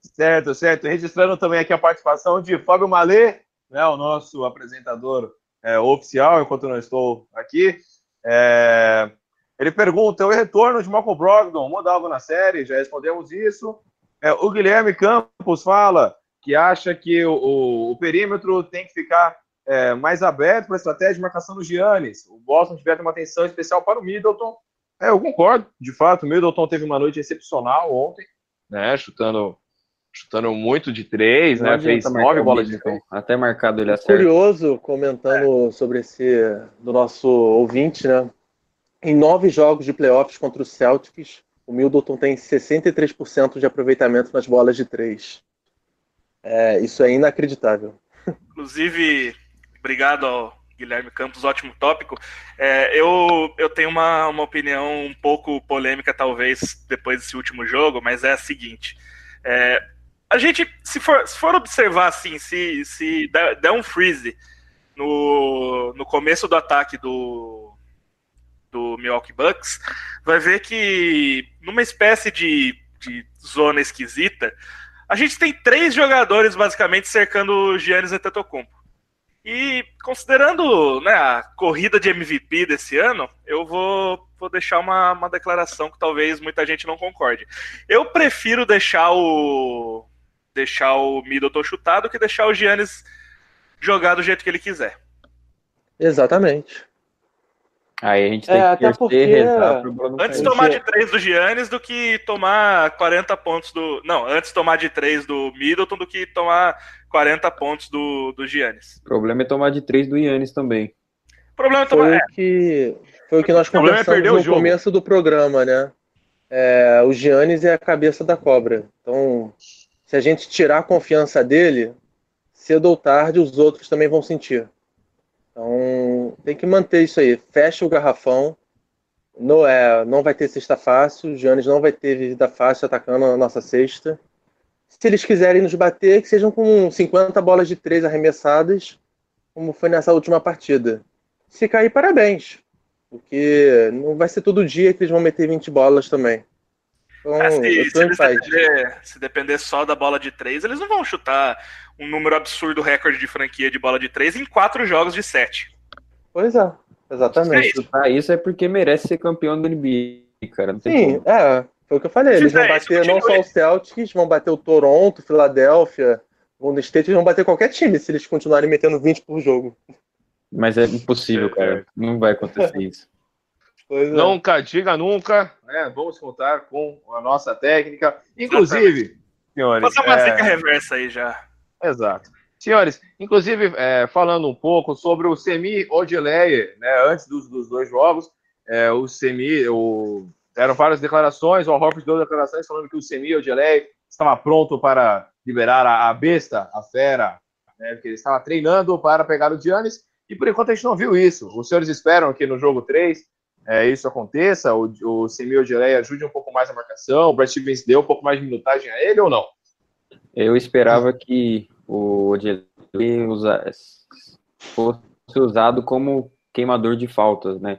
Speaker 1: certo, certo. Registrando também aqui a participação de Fábio Malê, né, o nosso apresentador é, oficial, enquanto não estou aqui. É, ele pergunta: o retorno de Malcolm Brogdon muda algo na série? Já respondemos isso. É, o Guilherme Campos fala que acha que o, o, o perímetro tem que ficar é, mais aberto para a estratégia de marcação do Giannis. O Boston tiver uma atenção especial para o Middleton. É, eu concordo, de fato, o Middleton teve uma noite excepcional ontem, né, chutando chutando muito de três, né? Fez nove bolas de três.
Speaker 4: Até marcado ele acerta.
Speaker 2: Curioso, comentando é. sobre esse do nosso ouvinte, né? Em nove jogos de playoffs contra o Celtics, o Middleton tem 63% de aproveitamento nas bolas de três. É, isso é inacreditável.
Speaker 3: Inclusive, obrigado ao Guilherme Campos, ótimo tópico. É, eu, eu tenho uma, uma opinião um pouco polêmica, talvez, depois desse último jogo, mas é a seguinte. É, a gente, se for, se for observar assim, se, se der, um freeze no, no começo do ataque do, do Milwaukee Bucks, vai ver que numa espécie de, de zona esquisita, a gente tem três jogadores basicamente cercando o Giannis Antetokounmpo. E considerando né, a corrida de MVP desse ano, eu vou, vou deixar uma, uma declaração que talvez muita gente não concorde. Eu prefiro deixar o, deixar o Middleton chutado que deixar o Giannis jogar do jeito que ele quiser.
Speaker 2: Exatamente.
Speaker 4: Aí a gente tem é, que porque... rezar
Speaker 3: pro Antes tomar de 3 do Giannis do que tomar 40 pontos do. Não, antes tomar de 3 do Middleton do que tomar 40 pontos do, do Giannis.
Speaker 4: O problema é tomar de 3 do Giannis também.
Speaker 2: O problema é tomar. Foi, é. o, que, foi o que nós é conversamos é no começo do programa, né? É, o Giannis é a cabeça da cobra. Então, se a gente tirar a confiança dele, cedo ou tarde os outros também vão sentir. Então tem que manter isso aí. Fecha o garrafão. Não, é, não vai ter cesta fácil. O Giannis não vai ter vida fácil atacando a nossa cesta. Se eles quiserem nos bater, que sejam com 50 bolas de três arremessadas, como foi nessa última partida. Se cair, parabéns. Porque não vai ser todo dia que eles vão meter 20 bolas também.
Speaker 3: Então, é, se, se, depender, se, depender, só da bola de três, eles não vão chutar um número absurdo recorde de franquia de bola de três em quatro jogos de sete.
Speaker 2: Pois é, exatamente.
Speaker 4: Se chutar isso é porque merece ser campeão do NBA, cara.
Speaker 2: Sim, como. é. Foi o que eu falei. Eles vão é, bater não só o Celtics, vão bater o Toronto, Filadélfia, Golden State, eles vão bater qualquer time se eles continuarem metendo 20 por jogo.
Speaker 4: Mas é impossível, cara. Não vai acontecer isso.
Speaker 1: É. Nunca diga nunca, né? Vamos contar com a nossa técnica. Inclusive, senhores.
Speaker 3: Fazer uma é... reversa aí já.
Speaker 1: Exato. Senhores, inclusive, é, falando um pouco sobre o Semi Odeleie, né? Antes dos, dos dois jogos, é, o Semi, o... eram várias declarações, o Horford deu declarações falando que o Semi Odeleie estava pronto para liberar a, a besta, a fera, né? Que ele estava treinando para pegar o Giannis. E por enquanto a gente não viu isso. Os senhores esperam que no jogo 3 é, isso aconteça, o, o Semil Odileia ajude um pouco mais a marcação, o Brad Stevens deu um pouco mais de minutagem a ele ou não?
Speaker 4: Eu esperava que o Odileia fosse usado como queimador de faltas, né?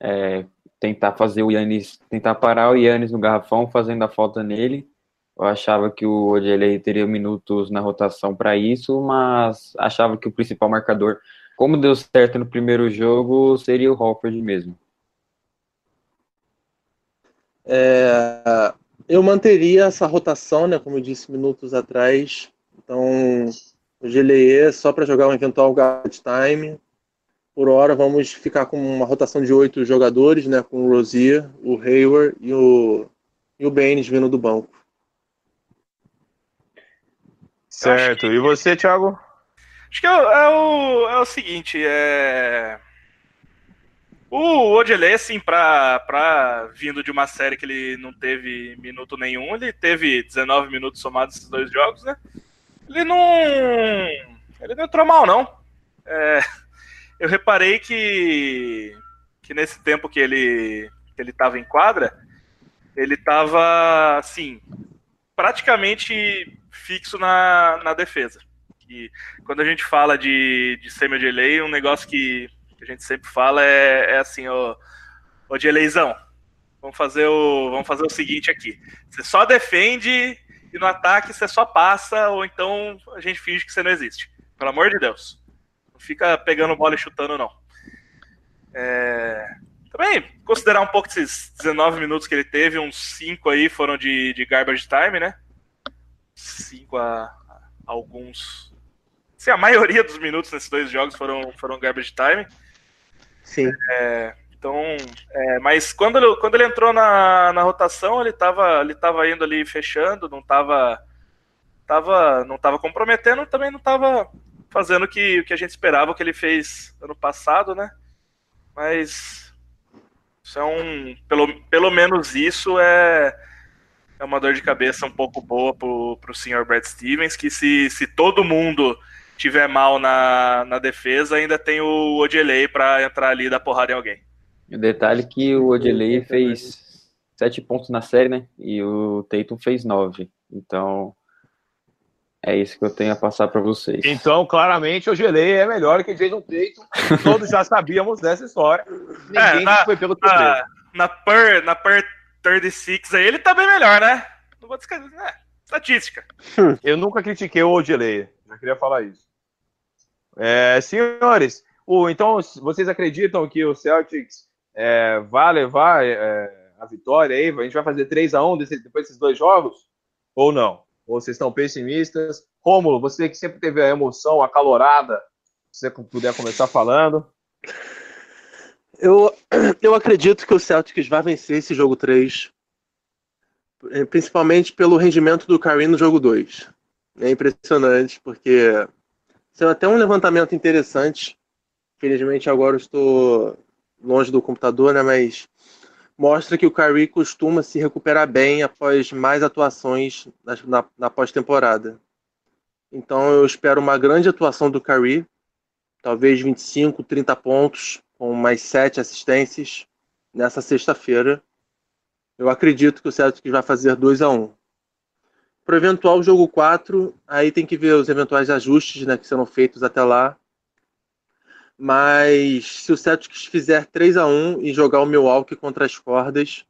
Speaker 4: É, tentar fazer o Yannis, tentar parar o Yannis no garrafão fazendo a falta nele. Eu achava que o Odileia teria minutos na rotação para isso, mas achava que o principal marcador, como deu certo no primeiro jogo, seria o Hofford mesmo.
Speaker 2: É, eu manteria essa rotação, né, como eu disse minutos atrás. Então, o GLE só para jogar um eventual guard time. Por hora, vamos ficar com uma rotação de oito jogadores, né, com o Rosier, o Hayward e o, e o Baines vindo do banco.
Speaker 1: Certo. Que... E você, Thiago?
Speaker 3: Acho que é, é, o, é o seguinte, é o Odelé, assim, pra, pra vindo de uma série que ele não teve minuto nenhum, ele teve 19 minutos somados esses dois jogos, né? Ele não. Ele não entrou mal, não. É, eu reparei que, que nesse tempo que ele, que ele tava em quadra, ele tava, assim, praticamente fixo na, na defesa. E quando a gente fala de, de semi-delay, um negócio que que a gente sempre fala é, é assim, ô, ô de eleição, vamos fazer o, vamos fazer o seguinte aqui. Você só defende e no ataque você só passa, ou então a gente finge que você não existe. Pelo amor de Deus. Não fica pegando bola e chutando, não. É... Também considerar um pouco esses 19 minutos que ele teve, uns 5 aí foram de, de garbage time, né? 5 a, a alguns. Sim, a maioria dos minutos nesses dois jogos foram, foram garbage time.
Speaker 2: Sim.
Speaker 3: É, então, é, mas quando ele, quando ele entrou na, na rotação, ele estava ele tava indo ali fechando, não estava tava, não tava comprometendo, também não estava fazendo o que, o que a gente esperava, que ele fez ano passado, né? Mas isso é um. Pelo, pelo menos isso é, é uma dor de cabeça um pouco boa pro, pro senhor Brad Stevens, que se, se todo mundo tiver mal na, na defesa, ainda tem o Odelay para entrar ali e dar porrada em alguém.
Speaker 4: O detalhe é que o Odelay fez sete pontos na série, né? E o Tatum fez nove. Então, é isso que eu tenho a passar para vocês.
Speaker 1: Então, claramente, o Odelay é melhor que Jason Tatum. Todos já sabíamos dessa história. <laughs> Ninguém
Speaker 3: É, na-
Speaker 1: foi pelo
Speaker 3: Na,
Speaker 1: torneio.
Speaker 3: na per, na per 36 aí, ele tá bem melhor, né? Não vou descartar. É, estatística.
Speaker 1: Eu nunca critiquei o Odelay. Já queria falar isso. É, senhores, o, então vocês acreditam que o Celtics é, vai levar é, a vitória aí? A gente vai fazer 3x1 desse, depois desses dois jogos? Ou não? Ou vocês estão pessimistas? Rômulo, você que sempre teve a emoção acalorada, se você puder começar falando.
Speaker 2: Eu, eu acredito que o Celtics vai vencer esse jogo 3, eh, principalmente pelo rendimento do Curry no jogo 2. É impressionante, porque saiu até um levantamento interessante. Felizmente agora eu estou longe do computador, né? Mas mostra que o Curry costuma se recuperar bem após mais atuações na, na, na pós-temporada. Então eu espero uma grande atuação do Curry, talvez 25, 30 pontos, com mais sete assistências nessa sexta-feira. Eu acredito que o Celtics vai fazer 2 a 1 Para o eventual jogo 4, aí tem que ver os eventuais ajustes né, que serão feitos até lá. Mas se o Celtics fizer 3 a 1 e jogar o Milwaukee contra as cordas,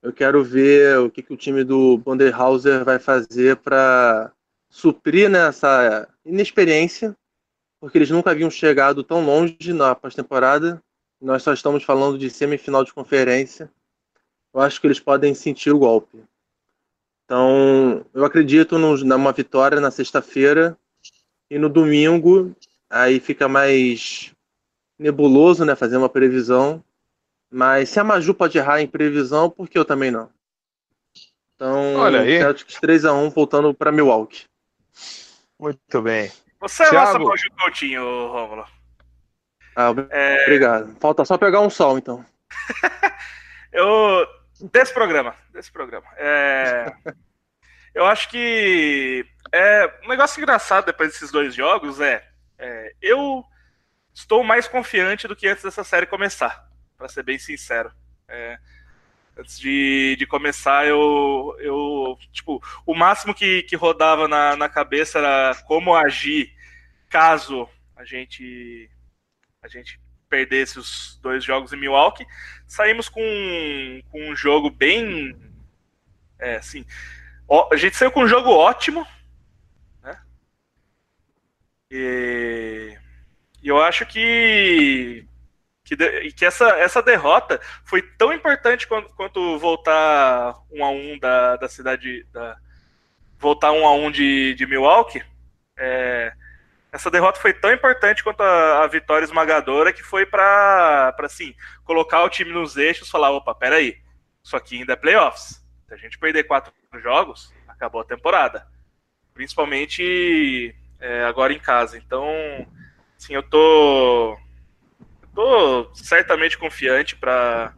Speaker 2: eu quero ver o que, que o time do Bonderhauser vai fazer para suprir né, essa inexperiência porque eles nunca haviam chegado tão longe na pós-temporada. Nós só estamos falando de semifinal de conferência. Eu acho que eles podem sentir o golpe. Então, eu acredito no, numa vitória na sexta-feira e no domingo aí fica mais nebuloso, né, fazer uma previsão. Mas se a Maju pode errar em previsão, por que eu também não? Então,
Speaker 1: Olha aí.
Speaker 2: Celtics 3 a 1 voltando para Milwaukee.
Speaker 1: Muito bem.
Speaker 3: Você é
Speaker 1: Thiago.
Speaker 3: Mojo Coutinho, Rômulo.
Speaker 2: Ah, obrigado. Falta só pegar um sol, então. <laughs>
Speaker 3: Eu. Desse programa. Desse programa. É, eu acho que. É, um negócio engraçado depois desses dois jogos é, é, Eu estou mais confiante do que antes dessa série começar, para ser bem sincero. É, antes de, de começar, eu, eu. Tipo, o máximo que, que rodava na, na cabeça era como agir caso a gente. A gente perdesse os dois jogos em Milwaukee saímos com, com um jogo bem. É, assim. ó, a gente saiu com um jogo ótimo. Né? E, eu acho que. Que, de- que essa, essa derrota foi tão importante quanto, quanto voltar um a um da, da cidade. Da, voltar um a um de, de Milwaukee. É, essa derrota foi tão importante quanto a, a vitória esmagadora que foi para assim, colocar o time nos eixos falar, opa, peraí, isso aqui ainda é playoffs. Se a gente perder quatro jogos, acabou a temporada. Principalmente é, agora em casa. Então, assim, eu tô, eu tô certamente confiante para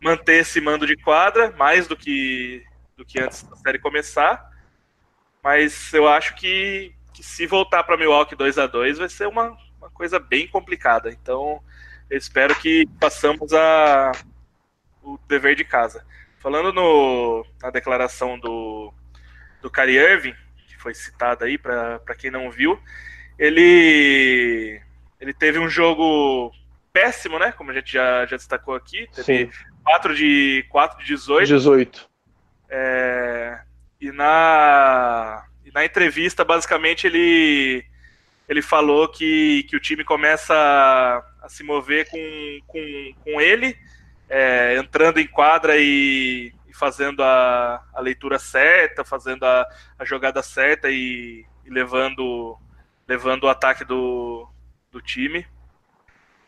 Speaker 3: manter esse mando de quadra, mais do que, do que antes da série começar. Mas eu acho que, que se voltar para Milwaukee 2 a 2 vai ser uma, uma coisa bem complicada. Então, eu espero que passamos a, o dever de casa. Falando no, na declaração do, do Kyrie Irving, que foi citada aí para quem não viu, ele, ele teve um jogo péssimo, né? Como a gente já, já destacou aqui. Teve
Speaker 2: Sim,
Speaker 3: 4 de, 4 de 18.
Speaker 2: 18.
Speaker 3: É, e, na, na entrevista, basicamente, ele, ele falou que, que o time começa a, se mover com, com, com ele, é, entrando em quadra e, e fazendo a, a, leitura certa, fazendo a, a jogada certa e, e, levando, levando o ataque do, do time.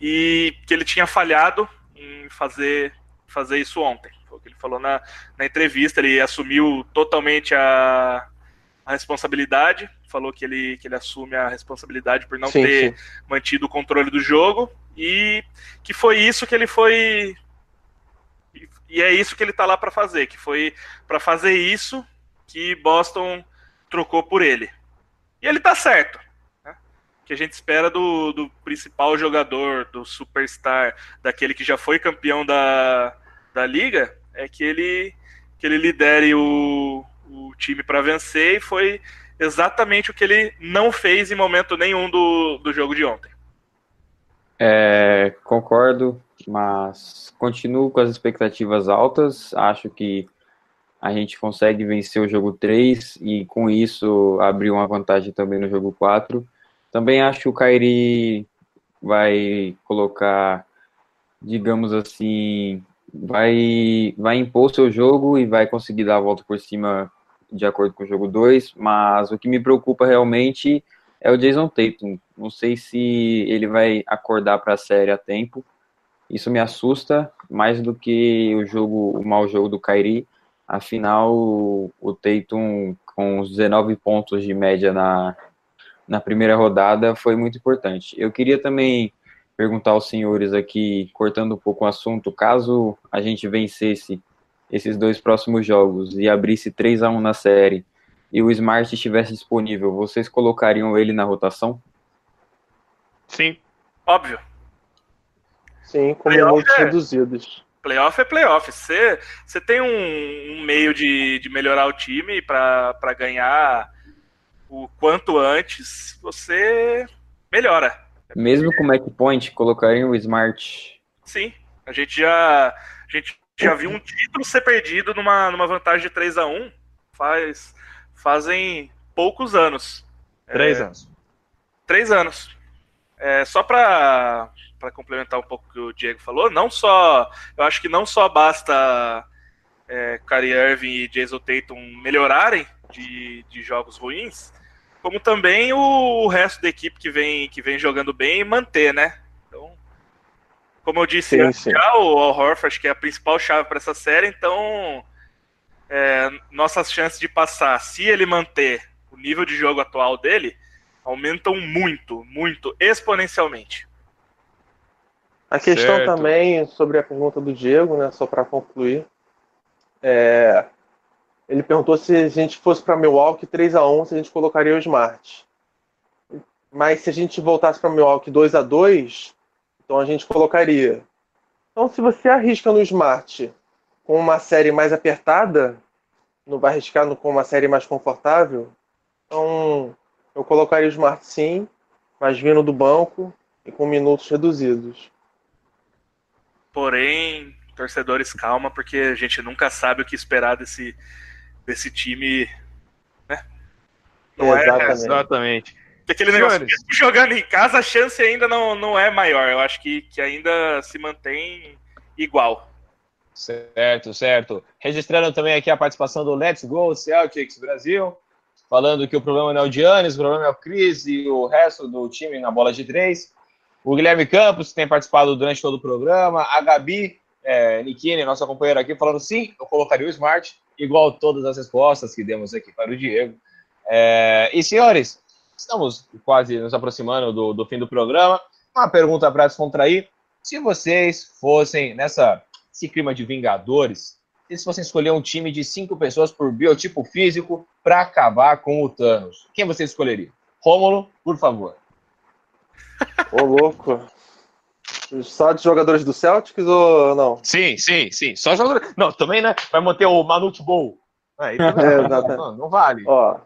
Speaker 3: E que ele tinha falhado em fazer, fazer isso ontem. Foi o que ele falou na, na entrevista. Ele assumiu totalmente a, a responsabilidade. Falou que ele, que ele assume a responsabilidade por não sim, ter sim. mantido o controle do jogo. E que foi isso que ele foi e é isso que ele tá lá para fazer, que foi para fazer isso que Boston trocou por ele. E ele tá certo. Né? O que a gente espera do, do principal jogador, do superstar, daquele que já foi campeão da, da liga, é que ele, que ele lidere o, o time para vencer e foi exatamente o que ele não fez em momento nenhum do, do jogo de ontem.
Speaker 4: É, concordo, mas continuo com as expectativas altas. Acho que a gente consegue vencer o jogo 3 e com isso abrir uma vantagem também no jogo 4. Também acho que o Kairi vai colocar, digamos assim, vai, vai impor seu jogo e vai conseguir dar a volta por cima de acordo com o jogo 2, mas o que me preocupa realmente é o Jason Tatum. Não sei se ele vai acordar para a série a tempo. Isso me assusta mais do que o jogo, o mau jogo do Kyrie. Afinal, o Tatum com os 19 pontos de média na, na primeira rodada foi muito importante. Eu queria também perguntar aos senhores aqui, cortando um pouco o assunto, caso a gente vencesse esses dois próximos jogos e abrisse 3 a 1 na série, e o Smart estivesse disponível, vocês colocariam ele na rotação?
Speaker 3: Sim, óbvio.
Speaker 2: Sim, com minutos é... reduzidos.
Speaker 3: Playoff é playoff. Você, você tem um, um meio de, de melhorar o time para ganhar o quanto antes, você melhora.
Speaker 4: Mesmo com o Mac Point, colocariam o Smart?
Speaker 3: Sim, a gente já, a gente já viu um título ser perdido numa, numa vantagem de 3 a 1 faz fazem poucos anos.
Speaker 1: Três é, anos.
Speaker 3: Três anos. É, só para complementar um pouco o que o Diego falou, não só. Eu acho que não só basta é, Kyrie Irving e Jason Tatum melhorarem de, de jogos ruins, como também o, o, resto da equipe que vem, que vem jogando bem manter, né? Como eu disse sim, sim. já, o Al Horford, que é a principal chave para essa série, então é, nossas chances de passar, se ele manter o nível de jogo atual dele, aumentam muito, muito, exponencialmente.
Speaker 2: A questão certo. também sobre a pergunta do Diego, né, só para concluir, é, ele perguntou se a gente fosse para Milwaukee 3 a 1 se a gente colocaria o Smart. Mas se a gente voltasse para Milwaukee 2 a 2 então a gente colocaria. Então, se você arrisca no Smart com uma série mais apertada, não vai arriscar com uma série mais confortável. Então, eu colocaria o Smart sim, mas vindo do banco e com minutos reduzidos.
Speaker 3: Porém, torcedores, calma, porque a gente nunca sabe o que esperar desse, desse time. Né?
Speaker 1: Não é, exatamente. É, exatamente.
Speaker 3: Aquele Senhores. negócio, <laughs> jogando em casa, a chance ainda não, não é maior. Eu acho que, que ainda se mantém igual.
Speaker 1: Certo, certo. Registrando também aqui a participação do Let's Go Celtics Brasil, falando que o problema não é o Giannis, o problema é o Cris e o resto do time na bola de três. O Guilherme Campos, que tem participado durante todo o programa. A Gabi é, Nikini, nossa companheira aqui, falando sim, eu colocaria o Smart, igual todas as respostas que demos aqui para o Diego. É, e senhores, estamos quase nos aproximando do, do fim do programa. Uma pergunta para descontrair. Se vocês fossem nessa esse clima de Vingadores, se fossem escolher um time de cinco pessoas por biotipo físico para acabar com o Thanos, quem você escolheria? Rômulo, por favor.
Speaker 2: Ô, louco. Só de jogadores do Celtics ou não?
Speaker 1: Sim, sim, sim. Só jogadores. Não, também, né? Vai manter o Manute Bowl. <laughs>
Speaker 2: É, é, não, não, vale. Ó,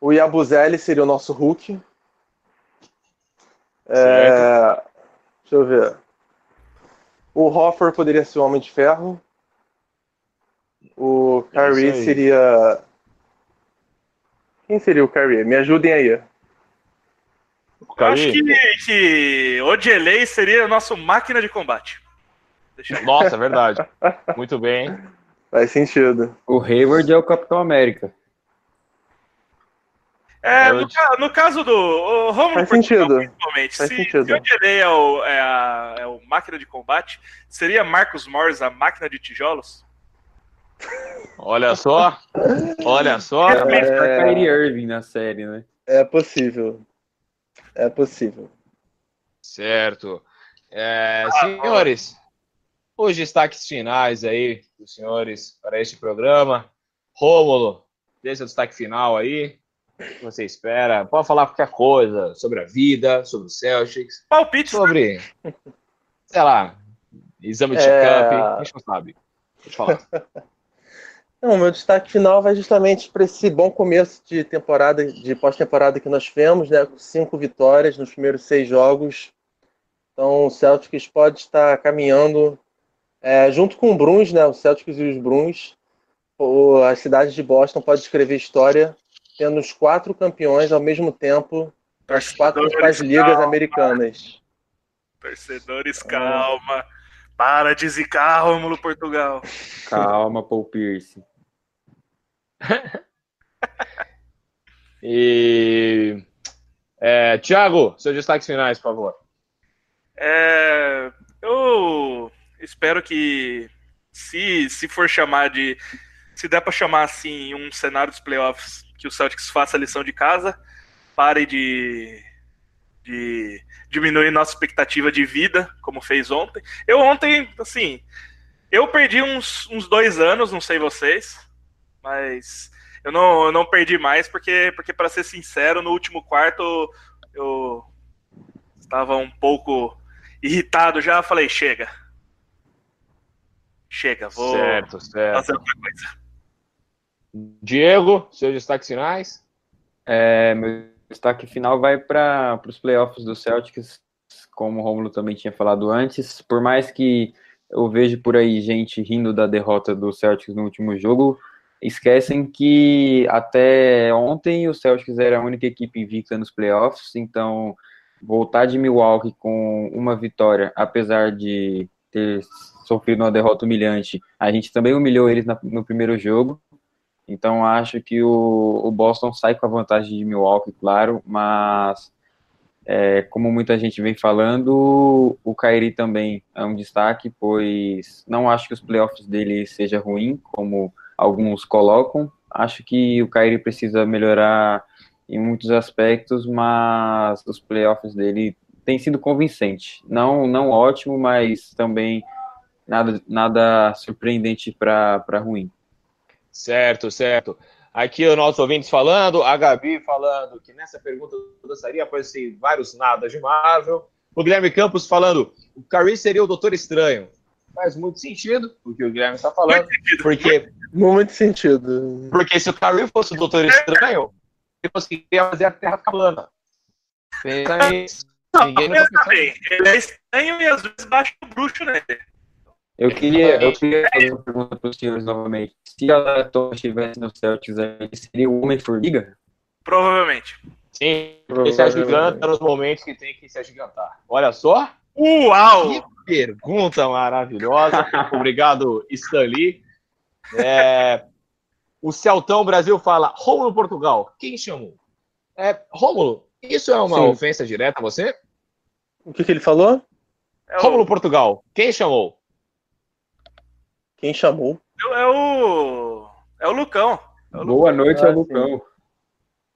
Speaker 2: o Yabuzelli seria o nosso Hulk. É, deixa eu ver. O Hoffer poderia ser o Homem de Ferro. O Kyrie seria. Quem seria o Kyrie? Me ajudem aí.
Speaker 3: Eu acho que, que Odelei seria o nosso máquina de combate.
Speaker 1: Nossa, verdade. Muito bem.
Speaker 2: Faz sentido.
Speaker 4: O Hayward é o Capitão América.
Speaker 3: É, no, no, caso do o Romulo
Speaker 2: Faz sentido.
Speaker 3: principalmente, Faz se, sentido. se o Delay é o, é, a, é o máquina de combate, seria Marcos Morris a máquina de tijolos?
Speaker 1: Olha só, olha só.
Speaker 4: É, é Kyrie Irving na série, né?
Speaker 2: É possível. É possível.
Speaker 1: Certo. É, senhores, os destaques finais aí dos senhores para este programa. Rômulo, deixa o destaque final aí. O que você espera? Pode falar qualquer coisa sobre a vida, sobre o Celtics.
Speaker 3: Palpite.
Speaker 1: Sobre, sei lá, exame de é... check-up. A gente não sabe. Pode falar. <laughs>
Speaker 2: Não, meu destaque final vai justamente para esse bom começo de temporada, de pós-temporada que nós tivemos, né? Com cinco vitórias nos primeiros seis jogos. Então o Celtics pode estar caminhando é, junto com o Bruns, né? O Celtics e os Bruns. O, a cidade de Boston pode escrever história tendo os quatro campeões ao mesmo tempo das quatro principais ligas americanas.
Speaker 3: Torcedores, calma. Para de zicar, Rômulo Portugal. <laughs>
Speaker 4: Calma, Paul Pierce. <laughs>
Speaker 1: e. É, Tiago, seus destaques finais, por favor.
Speaker 3: É, eu espero que, se, se for chamar de. Se der para chamar assim um cenário dos playoffs, que o Celtics faça a lição de casa, pare de de diminuir nossa expectativa de vida, como fez ontem. Eu ontem, assim, eu perdi uns, uns dois anos, não sei vocês, mas eu não, eu não perdi mais, porque, porque para ser sincero, no último quarto eu estava um pouco irritado já, falei, chega. Chega, vou
Speaker 1: certo, certo.
Speaker 3: fazer outra coisa.
Speaker 1: Diego, seus destaques finais?
Speaker 4: É, meu destaque final vai para os playoffs do Celtics, como o Romulo também tinha falado antes. Por mais que eu vejo por aí gente rindo da derrota do Celtics no último jogo, esquecem que até ontem o Celtics era a única equipe invicta nos playoffs, então voltar de Milwaukee com uma vitória, apesar de ter sofrido uma derrota humilhante, a gente também humilhou eles no primeiro jogo, então acho que o, o Boston sai com a vantagem de Milwaukee, claro, mas é, como muita gente vem falando, o Kyrie também é um destaque, pois não acho que os playoffs dele seja ruim, como alguns colocam. Acho que o Kyrie precisa melhorar em muitos aspectos, mas os playoffs dele têm sido convincente. Não, não ótimo, mas também nada, nada surpreendente para ruim.
Speaker 1: Certo, certo. Aqui o nosso ouvintes falando, a Gabi falando que nessa pergunta gostaria aparecer vários nadas de Marvel. O Guilherme Campos falando, o Curry seria o Doutor Estranho. Faz muito sentido o que o Guilherme está falando. Muito sentido. Porque,
Speaker 2: muito sentido.
Speaker 1: Porque se o Curry fosse o Doutor Estranho, ele conseguiria fazer a Terra plana. Pensa nisso.
Speaker 3: Ninguém não, não Ele é estranho e às vezes baixa o bruxo nele.
Speaker 4: Eu queria, eu queria fazer uma pergunta para os senhores novamente. Se a Thomas estivesse no Celtics, ele seria o Homem-Formiga?
Speaker 3: Provavelmente.
Speaker 1: Sim, ele se agiganta nos momentos que tem que se agigantar. Olha só.
Speaker 3: Uau!
Speaker 1: Que pergunta maravilhosa. <laughs> Obrigado, Stanley. É, o Celtão Brasil fala, Rômulo Portugal, quem chamou? É, Rômulo, isso é uma Sim. ofensa direta a você?
Speaker 2: O que, que ele falou?
Speaker 1: É o... Rômulo Portugal, quem chamou?
Speaker 2: Quem chamou?
Speaker 3: É o. É o Lucão. É o
Speaker 4: Boa noite, ah, é o Lucão.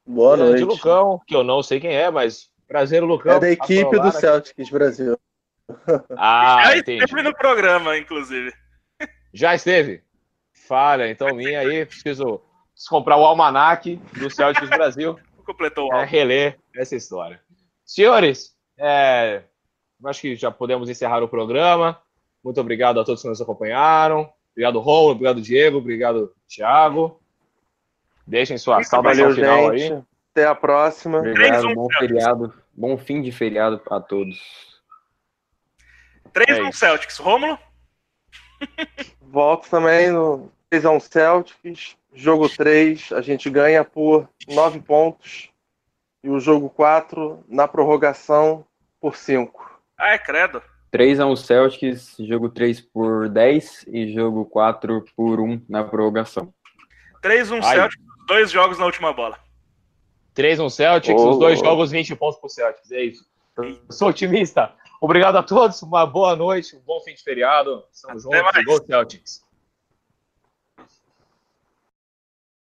Speaker 2: Boa noite. De
Speaker 1: Lucão, que eu não sei quem é, mas prazer, Lucão.
Speaker 2: É da equipe do Celtics Brasil. <laughs>
Speaker 3: Ah, Já entendi. esteve no programa, inclusive.
Speaker 1: Já esteve? Falha, então minha aí, preciso, preciso comprar o almanac do Celtics Brasil. <laughs>
Speaker 3: Completou o
Speaker 1: é, reler essa história. Senhores, é, acho que já podemos encerrar o programa. Muito obrigado a todos que nos acompanharam. Obrigado, Romulo. Obrigado, Diego. Obrigado, Thiago. Deixem sua saudação final gente. aí.
Speaker 2: Até a próxima.
Speaker 4: Obrigado, bom feriado. Bom fim de feriado a todos.
Speaker 3: 3 1 Celtics. Rômulo?
Speaker 2: Volto também no 3 1 Celtics. Jogo 3, a gente ganha por 9 pontos. E o jogo 4, na prorrogação, por 5.
Speaker 3: Ai, credo.
Speaker 4: 3x1 Celtics, jogo 3 por 10 e jogo 4 por 1 na prorrogação.
Speaker 3: 3-1 Celtics, dois jogos na última bola.
Speaker 1: 3-1 Celtics, oh, os dois oh. jogos 20 pontos pro Celtics, é isso. Eu sou otimista. Obrigado a todos, uma boa noite, um bom fim de feriado. Estamos Até juntos. Mais. Go Celtics.